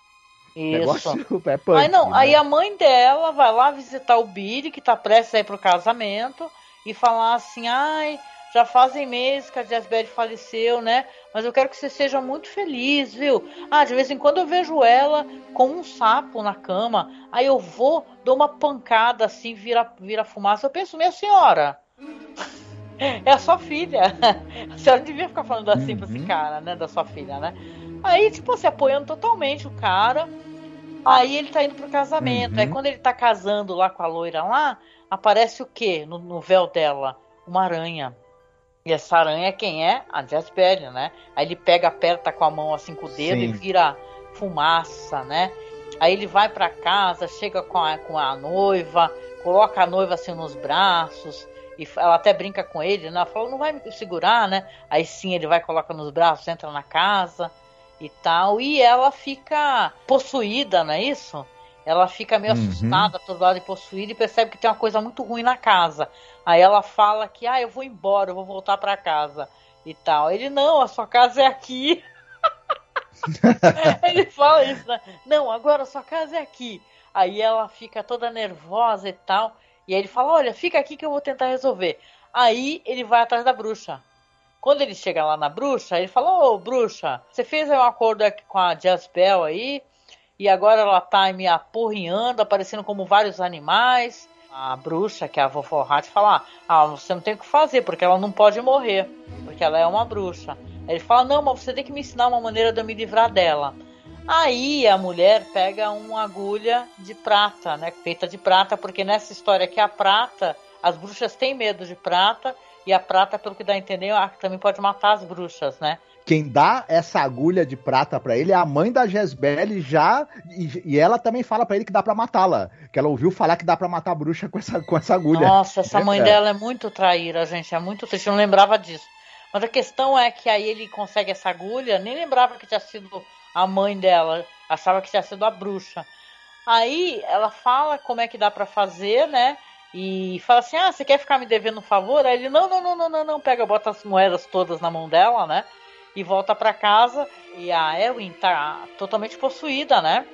Isso. Negócio é punk, aí não, né? aí a mãe dela vai lá visitar o Billy, que tá prestes a ir pro casamento, e falar assim, ai, já fazem meses que a Jasberry faleceu, né? Mas eu quero que você seja muito feliz, viu? Ah, de vez em quando eu vejo ela com um sapo na cama. Aí eu vou, dou uma pancada assim, vira, vira fumaça. Eu penso, minha senhora, é a sua filha. A senhora devia ficar falando assim pra esse Uhum. cara, né? Da sua filha, né? Aí, tipo, se apoiando totalmente o cara. Aí ele tá indo pro casamento. Uhum. Aí quando ele tá casando lá com a loira lá, aparece o quê no, no véu dela? Uma aranha. E essa aranha quem é? A Jasper, né? Aí ele pega, aperta com a mão assim com o dedo Sim. e vira fumaça, né? Aí ele vai pra casa, chega com a, com a noiva, coloca a noiva assim nos braços. E ela até brinca com ele, né? Ela fala, não vai me segurar, né? Aí sim ele vai, coloca nos braços, entra na casa e tal. E ela fica possuída, não é isso? Ela fica meio Uhum. assustada, todo lado e possuída, e percebe que tem uma coisa muito ruim na casa. Aí ela fala que, ah, eu vou embora, eu vou voltar pra casa e tal. Ele, não, a sua casa é aqui. Ele fala isso, né? Não, agora a sua casa é aqui. Aí ela fica toda nervosa e tal. E aí ele fala, olha, fica aqui que eu vou tentar resolver. Aí ele vai atrás da bruxa. Quando ele chega lá na bruxa, ele fala, ô bruxa, você fez um acordo aqui com a Jasbel aí, e agora ela tá me apurrinhando, aparecendo como vários animais. A bruxa, que é a vovó Hat, fala, ah, você não tem o que fazer, porque ela não pode morrer, porque ela é uma bruxa. Aí ele fala, não, mas você tem que me ensinar uma maneira de eu me livrar dela. Aí a mulher pega uma agulha de prata, né? Feita de prata, porque nessa história aqui a prata, as bruxas têm medo de prata, e a prata, pelo que dá a entender, ah, também pode matar as bruxas, né? Quem dá essa agulha de prata pra ele é a mãe da Jezbel já. E, e ela também fala pra ele que dá pra matá-la. Que ela ouviu falar que dá pra matar a bruxa com essa, com essa agulha. Nossa, essa mãe É. dela é muito traíra, gente. É muito triste. Eu não lembrava disso. Mas a questão é que aí ele consegue essa agulha, nem lembrava que tinha sido a mãe dela. Achava que tinha sido a bruxa. Aí ela fala como é que dá pra fazer, né? E fala assim: Ah, você quer ficar me devendo um favor? Aí ele: Não, não, não, não, não, não. Pega, bota as moedas todas na mão dela, né? E volta pra casa. E a Erwin tá totalmente possuída, né?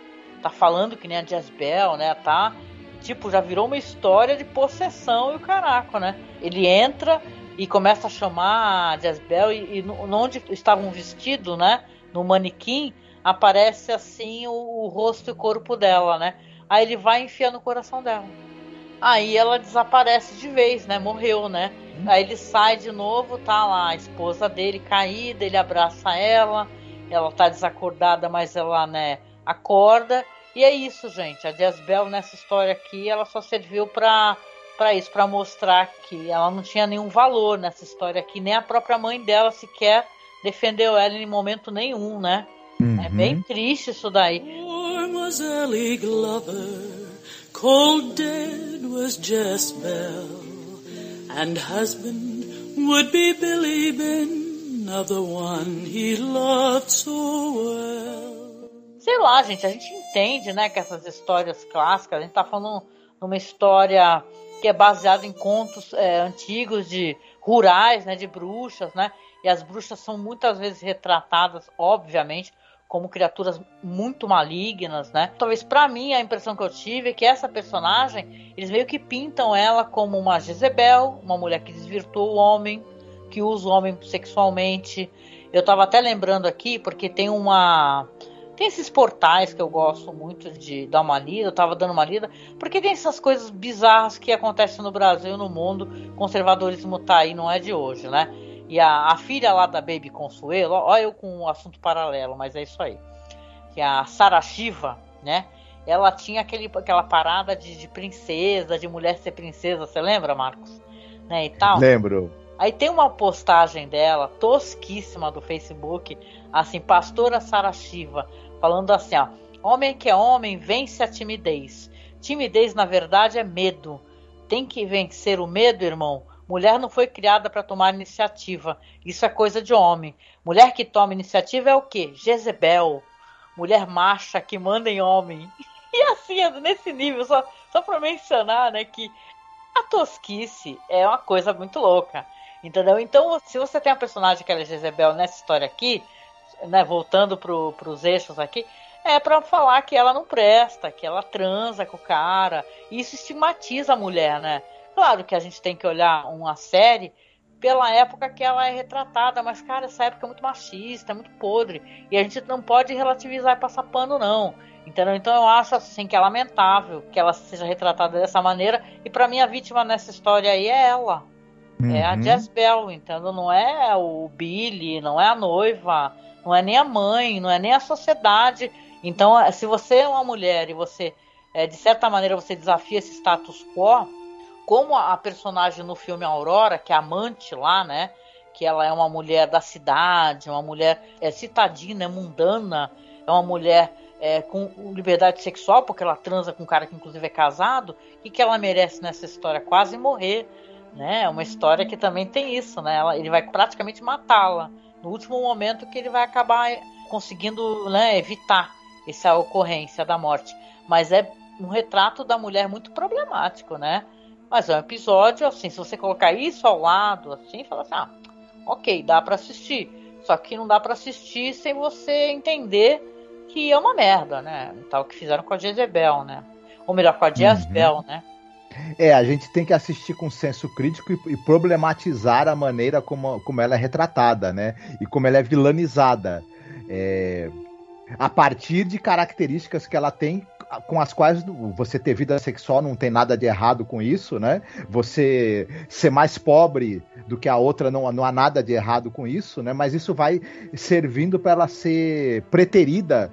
Tá falando que nem a Jezbel, né? Tá tipo, já virou uma história de possessão e o caraco, né? Ele entra e começa a chamar a Jezbel e, e onde estavam vestidos, né? No manequim, aparece assim o, o rosto e o corpo dela, né? Aí ele vai enfiar no coração dela. Aí ela desaparece de vez, né? Morreu, né? Aí ele sai de novo, tá lá a esposa dele caída, ele abraça ela, ela tá desacordada, mas ela, né, acorda. E é isso, gente. A Jezbel nessa história aqui, ela só serviu pra, pra isso, pra mostrar que ela não tinha nenhum valor nessa história aqui, nem a própria mãe dela sequer defendeu ela em momento nenhum, né? Uhum. É bem triste isso daí. Was Ellie Glover, cold dead was and husband would be Billy Ben of the one he loved so well. Sei lá, gente, a gente entende, né, que essas histórias clássicas, a gente tá falando numa história que é baseada em contos é, antigos de rurais, né, de bruxas, né, e as bruxas são muitas vezes retratadas, obviamente, como criaturas muito malignas, né? Talvez para mim a impressão que eu tive é que essa personagem, eles meio que pintam ela como uma Jezebel, uma mulher que desvirtuou o homem, que usa o homem sexualmente. Eu tava até lembrando aqui porque tem uma tem esses portais que eu gosto muito de dar uma lida, eu tava dando uma lida, porque tem essas coisas bizarras que acontecem no Brasil e no mundo. Conservadorismo tá aí, não é de hoje, né? E a, a filha lá da Baby Consuelo, ó eu com um assunto paralelo, mas é isso aí. Que a Sarah Shiva, né? Ela tinha aquele, aquela parada de, de princesa, de mulher ser princesa, você lembra, Marcos? Né, e tal. Lembro. Aí tem uma postagem dela, tosquíssima do Facebook, assim, pastora Sara Shiva, falando assim, ó, homem que é homem vence a timidez. Timidez, na verdade, é medo. Tem que vencer o medo, irmão. Mulher não foi criada para tomar iniciativa. Isso é coisa de homem. Mulher que toma iniciativa é o quê? Jezebel. Mulher macha que manda em homem. E assim, nesse nível, só, só para mencionar, né, que a tosquice é uma coisa muito louca. Entendeu? Então, se você tem uma personagem que é Jezebel nessa história aqui, né, voltando pro, pros eixos aqui, é para falar que ela não presta, que ela transa com o cara. Isso estigmatiza a mulher, né? Claro que a gente tem que olhar uma série pela época que ela é retratada, mas, cara, essa época é muito machista, é muito podre. E a gente não pode relativizar e passar pano, não. Entendeu? Então eu acho assim que é lamentável que ela seja retratada dessa maneira. E para mim a vítima nessa história aí é ela. Uhum. É a uhum. Jezebel, entendeu? Não é o Billy, não é a noiva, não é nem a mãe, não é nem a sociedade. Então, se você é uma mulher e você, é, de certa maneira, você desafia esse status quo, como a personagem no filme Aurora, que é amante lá, né? Que ela é uma mulher da cidade, uma mulher é, citadina, é mundana, é uma mulher é, com liberdade sexual, porque ela transa com um cara que inclusive é casado, e que ela merece nessa história quase morrer, né? É uma história que também tem isso, né? Ela, ele vai praticamente matá-la no último momento que ele vai acabar conseguindo né, evitar essa ocorrência da morte. Mas é um retrato da mulher muito problemático, né? Mas é um episódio assim, se você colocar isso ao lado, assim, fala assim, ah, ok, dá para assistir. Só que não dá para assistir sem você entender que é uma merda, né? Tal que fizeram com a Jezebel, né? Ou melhor, com a Jezebel, uhum. né? É, a gente tem que assistir com senso crítico e, e, problematizar a maneira como, como ela é retratada, né? E como ela é vilanizada. É, a partir de características que ela tem com as quais você ter vida sexual não tem nada de errado com isso, né? Você ser mais pobre do que a outra não, não há nada de errado com isso, né? Mas isso vai servindo para ela ser preterida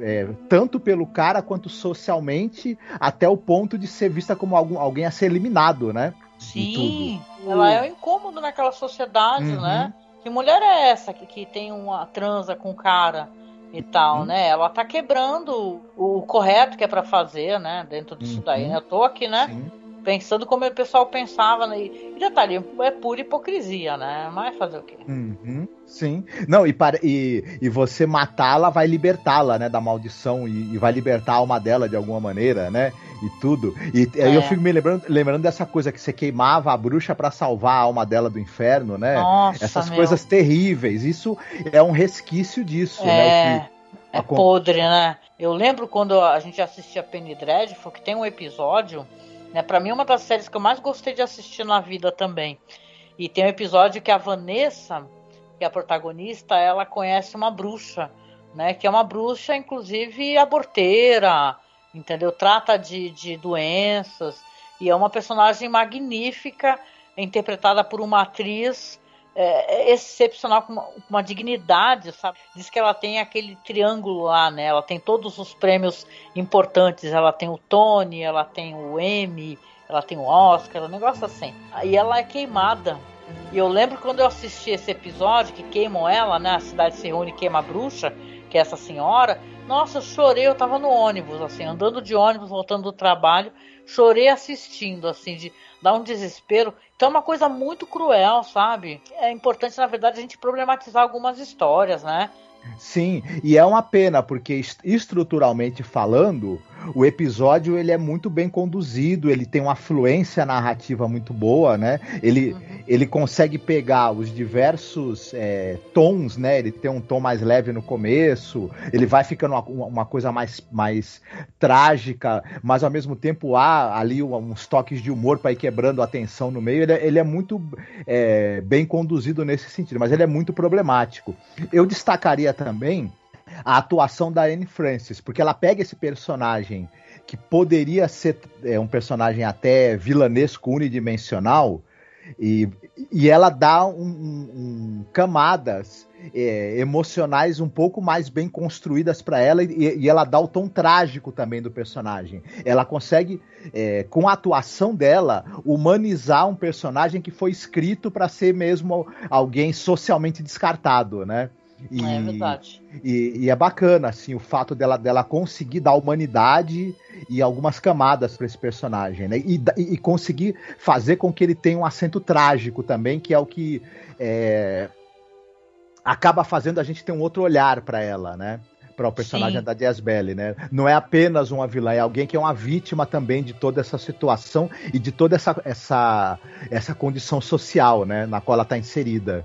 é, tanto pelo cara quanto socialmente, até o ponto de ser vista como algum, alguém a ser eliminado, né? Sim, ela é um incômodo naquela sociedade, uhum. né? Que mulher é essa que, que tem uma transa com cara? E tal, uhum. né? Ela tá quebrando o, correto que é para fazer, né? Dentro disso uhum. daí, né? Eu tô aqui, né? Sim. Pensando como o pessoal pensava, né? E detalhe, é pura hipocrisia, né? Mas fazer o quê? Uhum. Sim. Não, e, para, e, e você matá-la vai libertá-la, né? Da maldição e, e, vai libertar a alma dela de alguma maneira, né? E tudo. E é. aí eu fico me lembrando, lembrando dessa coisa que você queimava a bruxa para salvar a alma dela do inferno, né? Nossa, Essas meu. coisas terríveis. Isso é um resquício disso, é. né? É podre, né? Eu lembro quando a gente assistia Penny Dreadful, que tem um episódio, né? Para mim, uma das séries que eu mais gostei de assistir na vida também. E tem um episódio que a Vanessa, que é a protagonista, ela conhece uma bruxa, né? Que é uma bruxa, inclusive, aborteira, entendeu? Trata de, de doenças. E é uma personagem magnífica, interpretada por uma atriz é, é, excepcional, com uma, uma, dignidade, sabe? Diz que ela tem aquele triângulo lá, né? Ela tem todos os prêmios importantes. Ela tem o Tony, ela tem o Emmy, ela tem o Oscar, um negócio assim. Aí ela é queimada. E eu lembro quando eu assisti esse episódio que queimam ela, né? A cidade se reúne e queima a bruxa, que é essa senhora. Nossa, eu chorei, eu tava no ônibus, assim, andando de ônibus, voltando do trabalho, chorei assistindo, assim, de dar um desespero. Então é uma coisa muito cruel, sabe? É importante, na verdade, a gente problematizar algumas histórias, né? Sim, e é uma pena, porque estruturalmente falando, o episódio ele é muito bem conduzido, ele tem uma fluência narrativa muito boa, né? Ele, uhum. ele consegue pegar os diversos é, tons, né? Ele tem um tom mais leve no começo, ele vai ficando uma, uma coisa mais, mais trágica, mas ao mesmo tempo há ali uns toques de humor para ir quebrando a tensão no meio. Ele, é, ele é muito é, bem conduzido nesse sentido, mas ele é muito problemático. Eu destacaria também a atuação da Anne Francis, porque ela pega esse personagem que poderia ser é, um personagem até vilanesco, unidimensional, E, e ela dá um, um, camadas é, emocionais um pouco mais bem construídas para ela e, e, ela dá o tom trágico também do personagem. Ela consegue, é, com a atuação dela, humanizar um personagem que foi escrito para ser mesmo alguém socialmente descartado, né? E, é verdade. E, e, é bacana, assim, o fato dela, dela conseguir dar humanidade e algumas camadas para esse personagem, né? E, e, conseguir fazer com que ele tenha um acento trágico também, que é o que é, acaba fazendo a gente ter um outro olhar para ela, né? Para o personagem Sim. da Diaz Belli, né? Não é apenas uma vilã, é alguém que é uma vítima também de toda essa situação e de toda essa, essa, essa condição social, né? Na qual ela está inserida.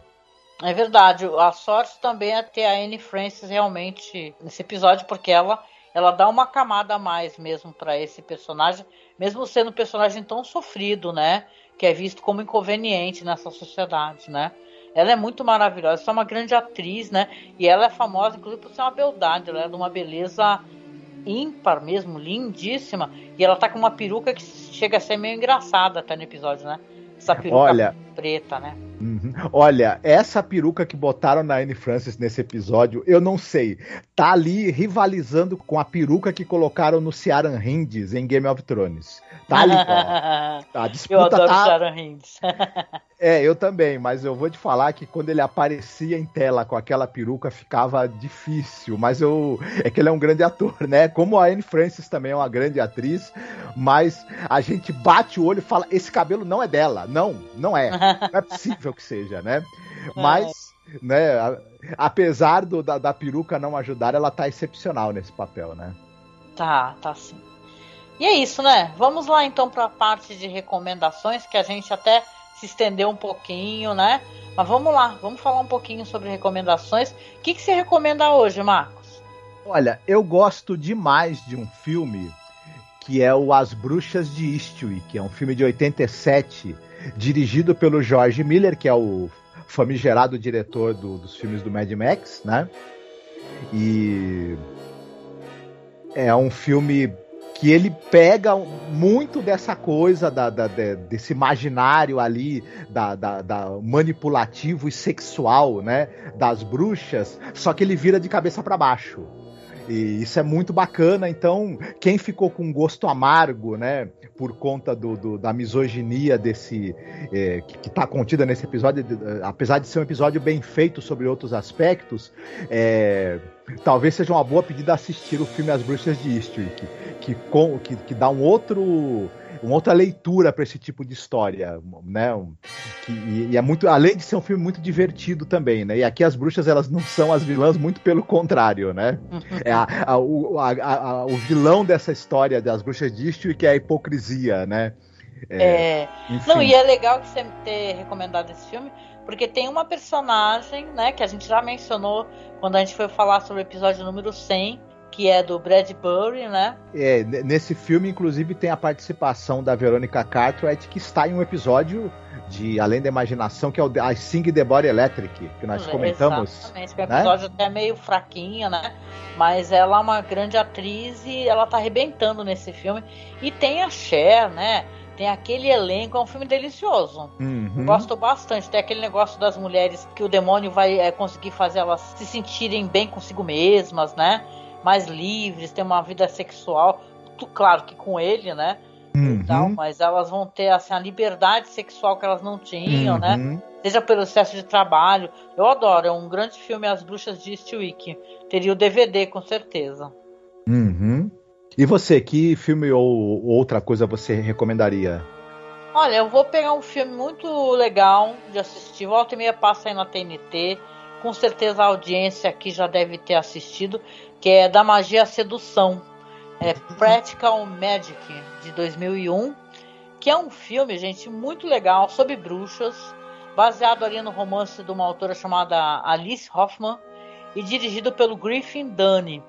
É verdade. A sorte também é ter a Anne Francis realmente nesse episódio, porque ela ela dá uma camada a mais mesmo para esse personagem, mesmo sendo um personagem tão sofrido, né? Que é visto como inconveniente nessa sociedade, né? Ela é muito maravilhosa, é uma grande atriz, né? E ela é famosa, inclusive, por ser uma beldade. Ela é de uma beleza ímpar mesmo, lindíssima. E ela tá com uma peruca que chega a ser meio engraçada até no episódio, né? Essa peruca Olha, preta, né? Uhum. Olha, essa peruca que botaram na Anne Francis nesse episódio, eu não sei. Tá ali rivalizando com a peruca que colocaram no Ciaran Hinds em Game of Thrones. Tá ali, ó. A disputa eu adoro tá... Ciaran Hinds. é, eu também, mas eu vou te falar que quando ele aparecia em tela com aquela peruca ficava difícil, mas eu é que ele é um grande ator, né? Como a Anne Francis também é uma grande atriz, mas a gente bate o olho e fala: esse cabelo não é dela. Não, não é. Não é possível que seja, né? Mas, é. né, apesar do, da, da peruca não ajudar, ela tá excepcional nesse papel, né? Tá, tá sim. E é isso, né? Vamos lá então para a parte de recomendações, que a gente até se estendeu um pouquinho, né? Mas vamos lá, vamos falar um pouquinho sobre recomendações. O que, que você recomenda hoje, Marcos? Olha, eu gosto demais de um filme que é o As Bruxas de Eastwick, que é um filme de 87, dirigido pelo George Miller, que é o famigerado diretor do, dos filmes do Mad Max, né? E é um filme que ele pega muito dessa coisa da, da, da desse imaginário ali da, manipulativo e sexual, né, das bruxas, só que ele vira de cabeça para baixo. E isso é muito bacana. Então, quem ficou com gosto amargo, né, por conta do, do da misoginia desse é, que está contida nesse episódio, apesar de ser um episódio bem feito sobre outros aspectos, é, talvez seja uma boa pedida assistir o filme As Bruxas de Eastwick, que, que, que dá um outro uma outra leitura para esse tipo de história, né? Que, e, e, é muito, além de ser um filme muito divertido também, né? E aqui as bruxas elas não são as vilãs, muito pelo contrário, né? É a, a, o, a, o vilão dessa história das bruxas de Eastwick é a hipocrisia, né? É, é... Não, e é legal que você ter recomendado esse filme, porque tem uma personagem, né, que a gente já mencionou quando a gente foi falar sobre o episódio número 100, que é do Bradbury, né? É, nesse filme, inclusive, tem a participação da Verônica Cartwright, que está em um episódio de Além da Imaginação, que é o I Sing the Body Electric, que nós comentamos. Exatamente, que é um episódio né? até meio fraquinho, né? Mas ela é uma grande atriz e ela tá arrebentando nesse filme. E tem a Cher, né? Tem aquele elenco, é um filme delicioso. Uhum. Gosto bastante. Tem aquele negócio das mulheres que o demônio vai é, conseguir fazer elas se sentirem bem consigo mesmas, né? Mais livres, ter uma vida sexual, claro que com ele, né? Uhum. Tal, mas elas vão ter assim, a liberdade sexual que elas não tinham, né? uhum. né? Seja pelo excesso de trabalho. Eu adoro, é um grande filme As Bruxas de Eastwick. Teria o DVD, com certeza. Uhum. E você, que filme ou outra coisa você recomendaria? Olha, eu vou pegar um filme muito legal de assistir. Volta e meia passa aí na TNT. Com certeza a audiência aqui já deve ter assistido que é da magia à sedução. É Practical Magic de 2001, que é um filme, gente, muito legal sobre bruxas, baseado ali no romance de uma autora chamada Alice Hoffman e dirigido pelo Griffin Dunne.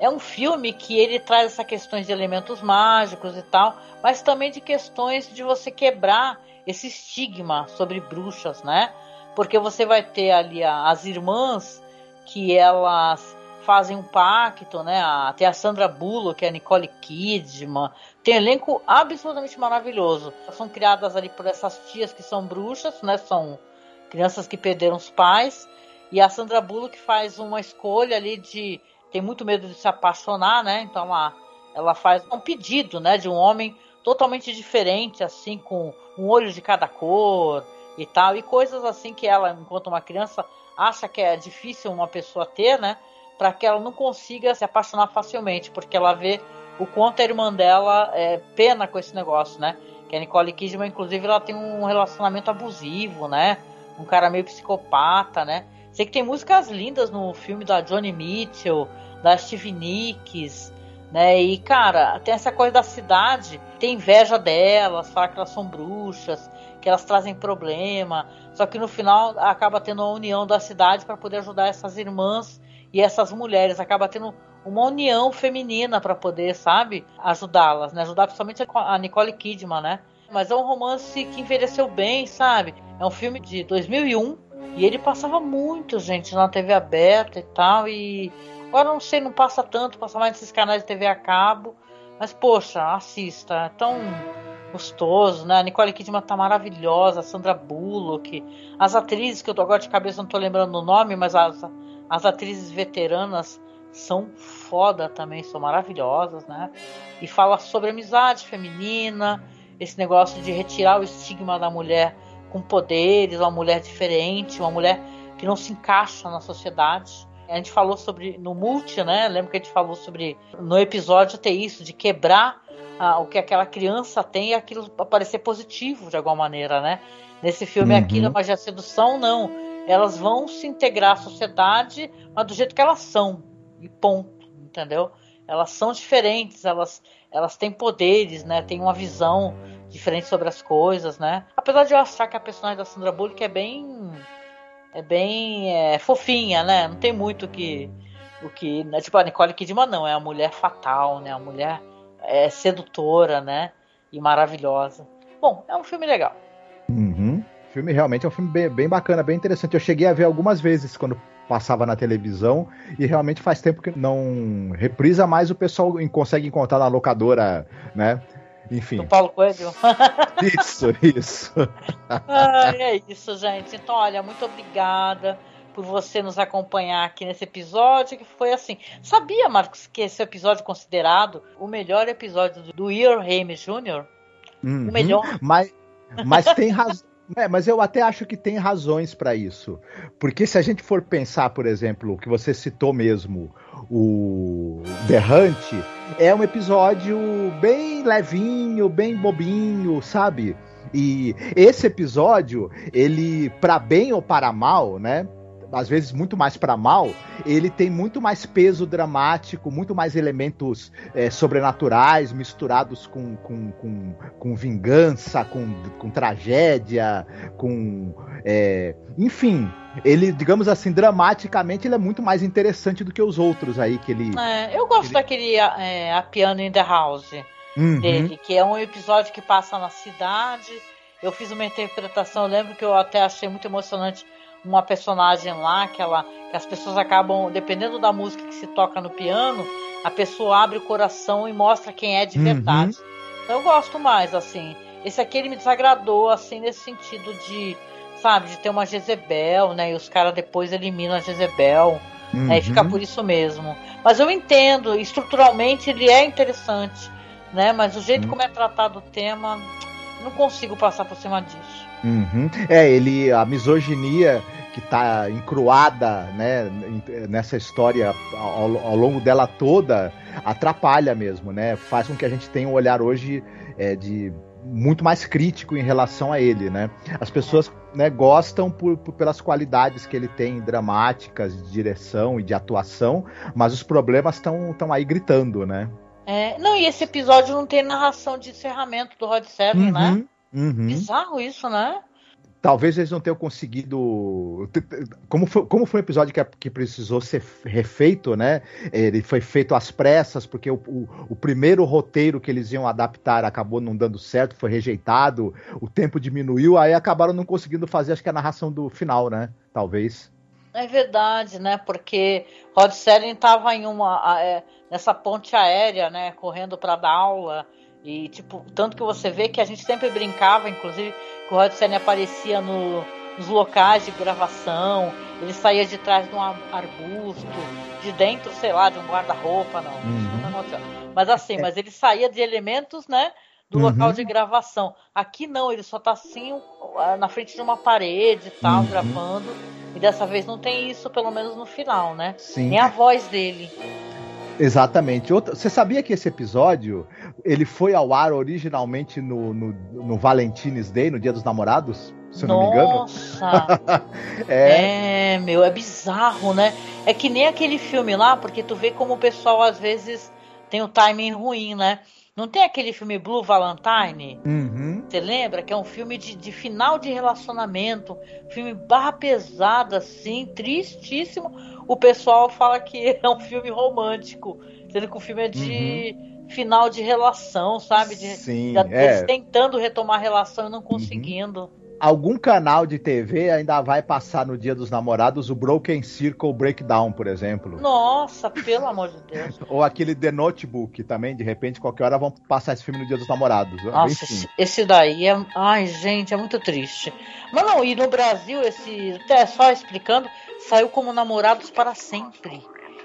É um filme que ele traz essa questões de elementos mágicos e tal, mas também de questões de você quebrar esse estigma sobre bruxas, né? Porque você vai ter ali as irmãs que elas fazem um pacto, né? Tem a Sandra Bullock, que é a Nicole Kidman. Tem um elenco absolutamente maravilhoso. São criadas ali por essas tias que são bruxas, né? São crianças que perderam os pais. E a Sandra Bullock faz uma escolha ali de. Tem muito medo de se apaixonar, né? Então ela, ela faz um pedido, né? De um homem totalmente diferente, assim, com um olho de cada cor e tal. E coisas assim que ela, enquanto uma criança, acha que é difícil uma pessoa ter, né? Para que ela não consiga se apaixonar facilmente, porque ela vê o quanto a irmã dela é pena com esse negócio, né? Que a Nicole Kidman, inclusive, ela tem um relacionamento abusivo, né? Um cara meio psicopata, né? Sei que tem músicas lindas no filme da Johnny Mitchell, da Stevie Nicks, né? E, cara, tem essa coisa da cidade, tem inveja delas, fala que elas são bruxas, que elas trazem problema. Só que no final acaba tendo a união da cidade para poder ajudar essas irmãs e essas mulheres. Acaba tendo uma união feminina para poder, sabe, ajudá-las, né? Ajudar principalmente a Nicole Kidman, né? Mas é um romance que envelheceu bem, sabe? É um filme de 2001 e ele passava muito, gente, na TV aberta e tal. E agora não sei, não passa tanto, passa mais nesses canais de TV a cabo. Mas, poxa, assista. É tão gostoso, né? A Nicole Kidman tá maravilhosa, a Sandra Bullock, as atrizes que eu tô agora de cabeça não tô lembrando o nome, mas as, as atrizes veteranas são foda também, são maravilhosas, né? E fala sobre amizade feminina, esse negócio de retirar o estigma da mulher com poderes, uma mulher diferente, uma mulher que não se encaixa na sociedade. A gente falou sobre no multi, né? Lembra que a gente falou sobre no episódio ter isso de quebrar ah, o que aquela criança tem e aquilo parecer positivo de alguma maneira, né? Nesse filme uhum. aqui, na Magia Sedução, não. Elas vão se integrar à sociedade, mas do jeito que elas são. E ponto, entendeu? Elas são diferentes, elas, elas têm poderes, né? Tem uma visão diferente sobre as coisas, né? Apesar de eu achar que a personagem da Sandra Bullock é bem é bem é, fofinha, né? Não tem muito que o que, né? tipo a Nicole Kidman não, é a mulher fatal, né? A mulher é sedutora, né? E maravilhosa. Bom, é um filme legal. Uhum. O filme realmente é um filme bem, bem bacana, bem interessante. Eu cheguei a ver algumas vezes quando passava na televisão e realmente faz tempo que não reprisa mais o pessoal consegue encontrar na locadora, né? Enfim. Do Paulo Coelho. isso, isso. ah, é isso, gente. Então, olha, muito obrigada por você nos acompanhar aqui nesse episódio, que foi assim. Sabia, Marcos, que esse episódio é considerado o melhor episódio do Earl Hames Jr.? Uhum, o melhor. Mas, mas tem razão. É, mas eu até acho que tem razões para isso. Porque se a gente for pensar, por exemplo, o que você citou mesmo, o The Hunt, é um episódio bem levinho, bem bobinho, sabe? E esse episódio, ele, para bem ou para mal, né? Às vezes muito mais para mal, ele tem muito mais peso dramático, muito mais elementos é, sobrenaturais misturados com, com, com, com vingança, com, com tragédia, com. É, enfim, ele, digamos assim, dramaticamente, ele é muito mais interessante do que os outros aí que ele. É, eu gosto ele... daquele é, A Piano in the House uhum. dele, que é um episódio que passa na cidade. Eu fiz uma interpretação, eu lembro que eu até achei muito emocionante uma personagem lá que ela que as pessoas acabam dependendo da música que se toca no piano a pessoa abre o coração e mostra quem é de uhum. verdade então eu gosto mais assim esse aqui ele me desagradou assim nesse sentido de sabe de ter uma Jezebel né e os caras depois eliminam a Jezebel uhum. né, e fica uhum. por isso mesmo mas eu entendo estruturalmente ele é interessante né mas o jeito uhum. como é tratado o tema não consigo passar por cima disso Uhum. É, ele. A misoginia que está encruada né, nessa história ao, ao, longo dela toda atrapalha mesmo, né? Faz com que a gente tenha um olhar hoje é, de muito mais crítico em relação a ele, né? As pessoas né, gostam por, por, pelas qualidades que ele tem dramáticas, de direção e de atuação, mas os problemas estão aí gritando, né? É, não, e esse episódio não tem narração de encerramento do Rod Seven, né? uhum. né? Uhum. Bizarro isso, né? Talvez eles não tenham conseguido. Como foi, como foi um episódio que, que precisou ser refeito, né? Ele foi feito às pressas, porque o, o, o, primeiro roteiro que eles iam adaptar acabou não dando certo, foi rejeitado, o tempo diminuiu, aí acabaram não conseguindo fazer, acho que a narração do final, né? Talvez. É verdade, né? Porque Rod Serling estava em uma é, nessa ponte aérea, né? Correndo para dar aula e tipo tanto que você vê que a gente sempre brincava, inclusive que o Rod Serling aparecia no, nos locais de gravação, ele saía de trás de um arbusto, de dentro, sei lá, de um guarda-roupa, não. Uhum. Mas assim, é. mas ele saía de elementos, né? do uhum. local de gravação. Aqui não, ele só tá assim na frente de uma parede e tal, uhum. gravando. E dessa vez não tem isso, pelo menos no final, né? Sim. Nem a voz dele. Exatamente. Outra, você sabia que esse episódio ele foi ao ar originalmente no, no, no Valentine's Day, no Dia dos Namorados? Se eu não me engano. Nossa! é. é, meu, é bizarro, né? É que nem aquele filme lá, porque tu vê como o pessoal às vezes tem o timing ruim, né? Não tem aquele filme Blue Valentine? Uhum. Você lembra? Que é um filme de, de final de relacionamento. Filme barra pesada, assim, tristíssimo. O pessoal fala que é um filme romântico. Sendo que o filme é de uhum. final de relação, sabe? De, Sim, de, é. tentando retomar a relação e não conseguindo. Uhum algum canal de TV ainda vai passar no Dia dos Namorados o Broken Circle Breakdown, por exemplo. Nossa, pelo amor de Deus. Ou aquele The Notebook também, de repente, qualquer hora vão passar esse filme no Dia dos Namorados. Nossa, esse, esse, daí é. Ai, gente, é muito triste. Mas não, e no Brasil, esse. Até só explicando, saiu como Namorados para Sempre.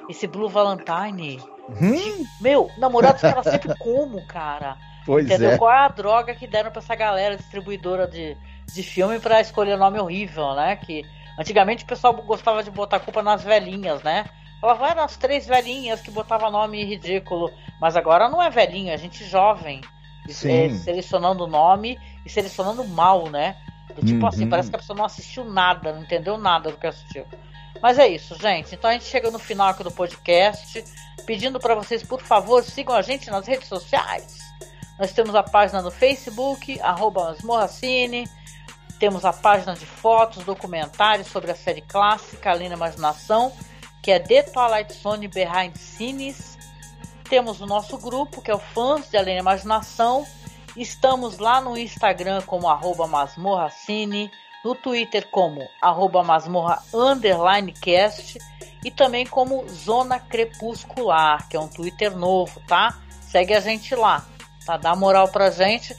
Esse Blue Valentine. Hum? Meu, Namorados para Sempre como, cara? Pois Entendeu? é. Qual é a droga que deram pra essa galera distribuidora de de filme para escolher nome horrível, né? Que antigamente o pessoal gostava de botar culpa nas velhinhas, né? Falava, eram as três velhinhas que botava nome ridículo. Mas agora não é velhinho, é gente jovem. É, selecionando nome e selecionando mal, né? tipo uhum. assim, parece que a pessoa não assistiu nada, não entendeu nada do que assistiu. Mas é isso, gente. Então a gente chega no final aqui do podcast, pedindo para vocês, por favor, sigam a gente nas redes sociais. Nós temos a página no Facebook, arroba Masmorracine. Temos a página de fotos, documentários sobre a série clássica Além da Imaginação, que é The Twilight Zone Behind Scenes. Temos o nosso grupo, que é o Fãs de Além da Imaginação. Estamos lá no Instagram como arroba masmorracine, no Twitter como arroba masmorra cast e também como Zona Crepuscular, que é um Twitter novo, tá? Segue a gente lá, tá? Dá moral pra gente.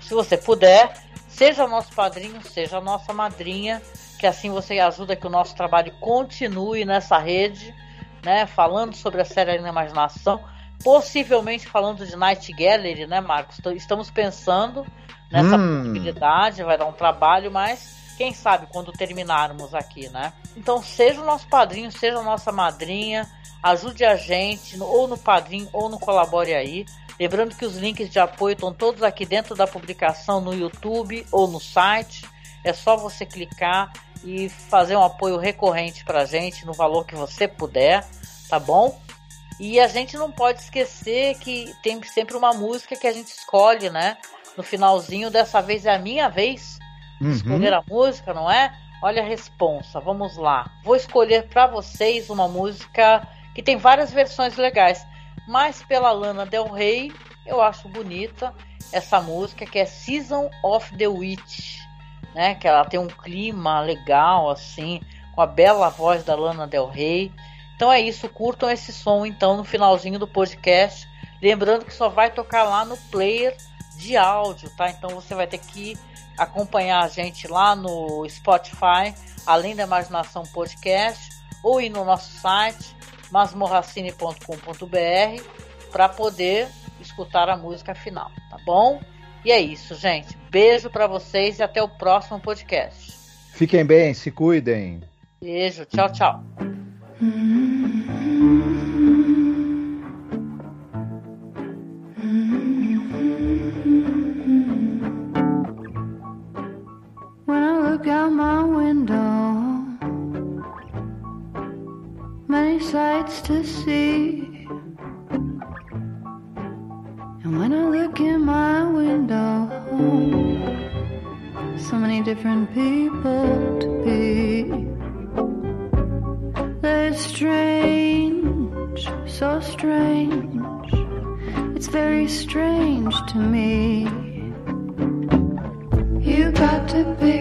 Se você puder, Seja nosso padrinho, seja nossa madrinha, que assim você ajuda que o nosso trabalho continue nessa rede, né? Falando sobre a série na imaginação, possivelmente falando de Night Gallery, né, Marcos? Estamos pensando nessa hum. possibilidade, vai dar um trabalho, mas quem sabe quando terminarmos aqui, né? Então seja o nosso padrinho, seja a nossa madrinha, ajude a gente, ou no padrinho, ou no Colabore aí. Lembrando que os links de apoio estão todos aqui dentro da publicação no YouTube ou no site. É só você clicar e fazer um apoio recorrente para a gente no valor que você puder, tá bom? E a gente não pode esquecer que tem sempre uma música que a gente escolhe, né? No finalzinho, dessa vez é a minha vez uhum. escolher a música, não é? Olha a responsa, vamos lá. Vou escolher para vocês uma música que tem várias versões legais mas pela Lana Del Rey eu acho bonita essa música que é Season of the Witch, né? Que ela tem um clima legal assim, com a bela voz da Lana Del Rey. Então é isso, curtam esse som então no finalzinho do podcast. Lembrando que só vai tocar lá no player de áudio, tá? Então você vai ter que acompanhar a gente lá no Spotify, além da Imaginação Podcast, ou ir no nosso site masmorracine.com.br para poder escutar a música final, tá bom? E é isso, gente. Beijo para vocês e até o próximo podcast. Fiquem bem, se cuidem. Beijo, tchau, tchau. When I look out my window many sights to see. And when I look in my window, so many different people to be. They're strange, so strange. It's very strange to me. You got to pick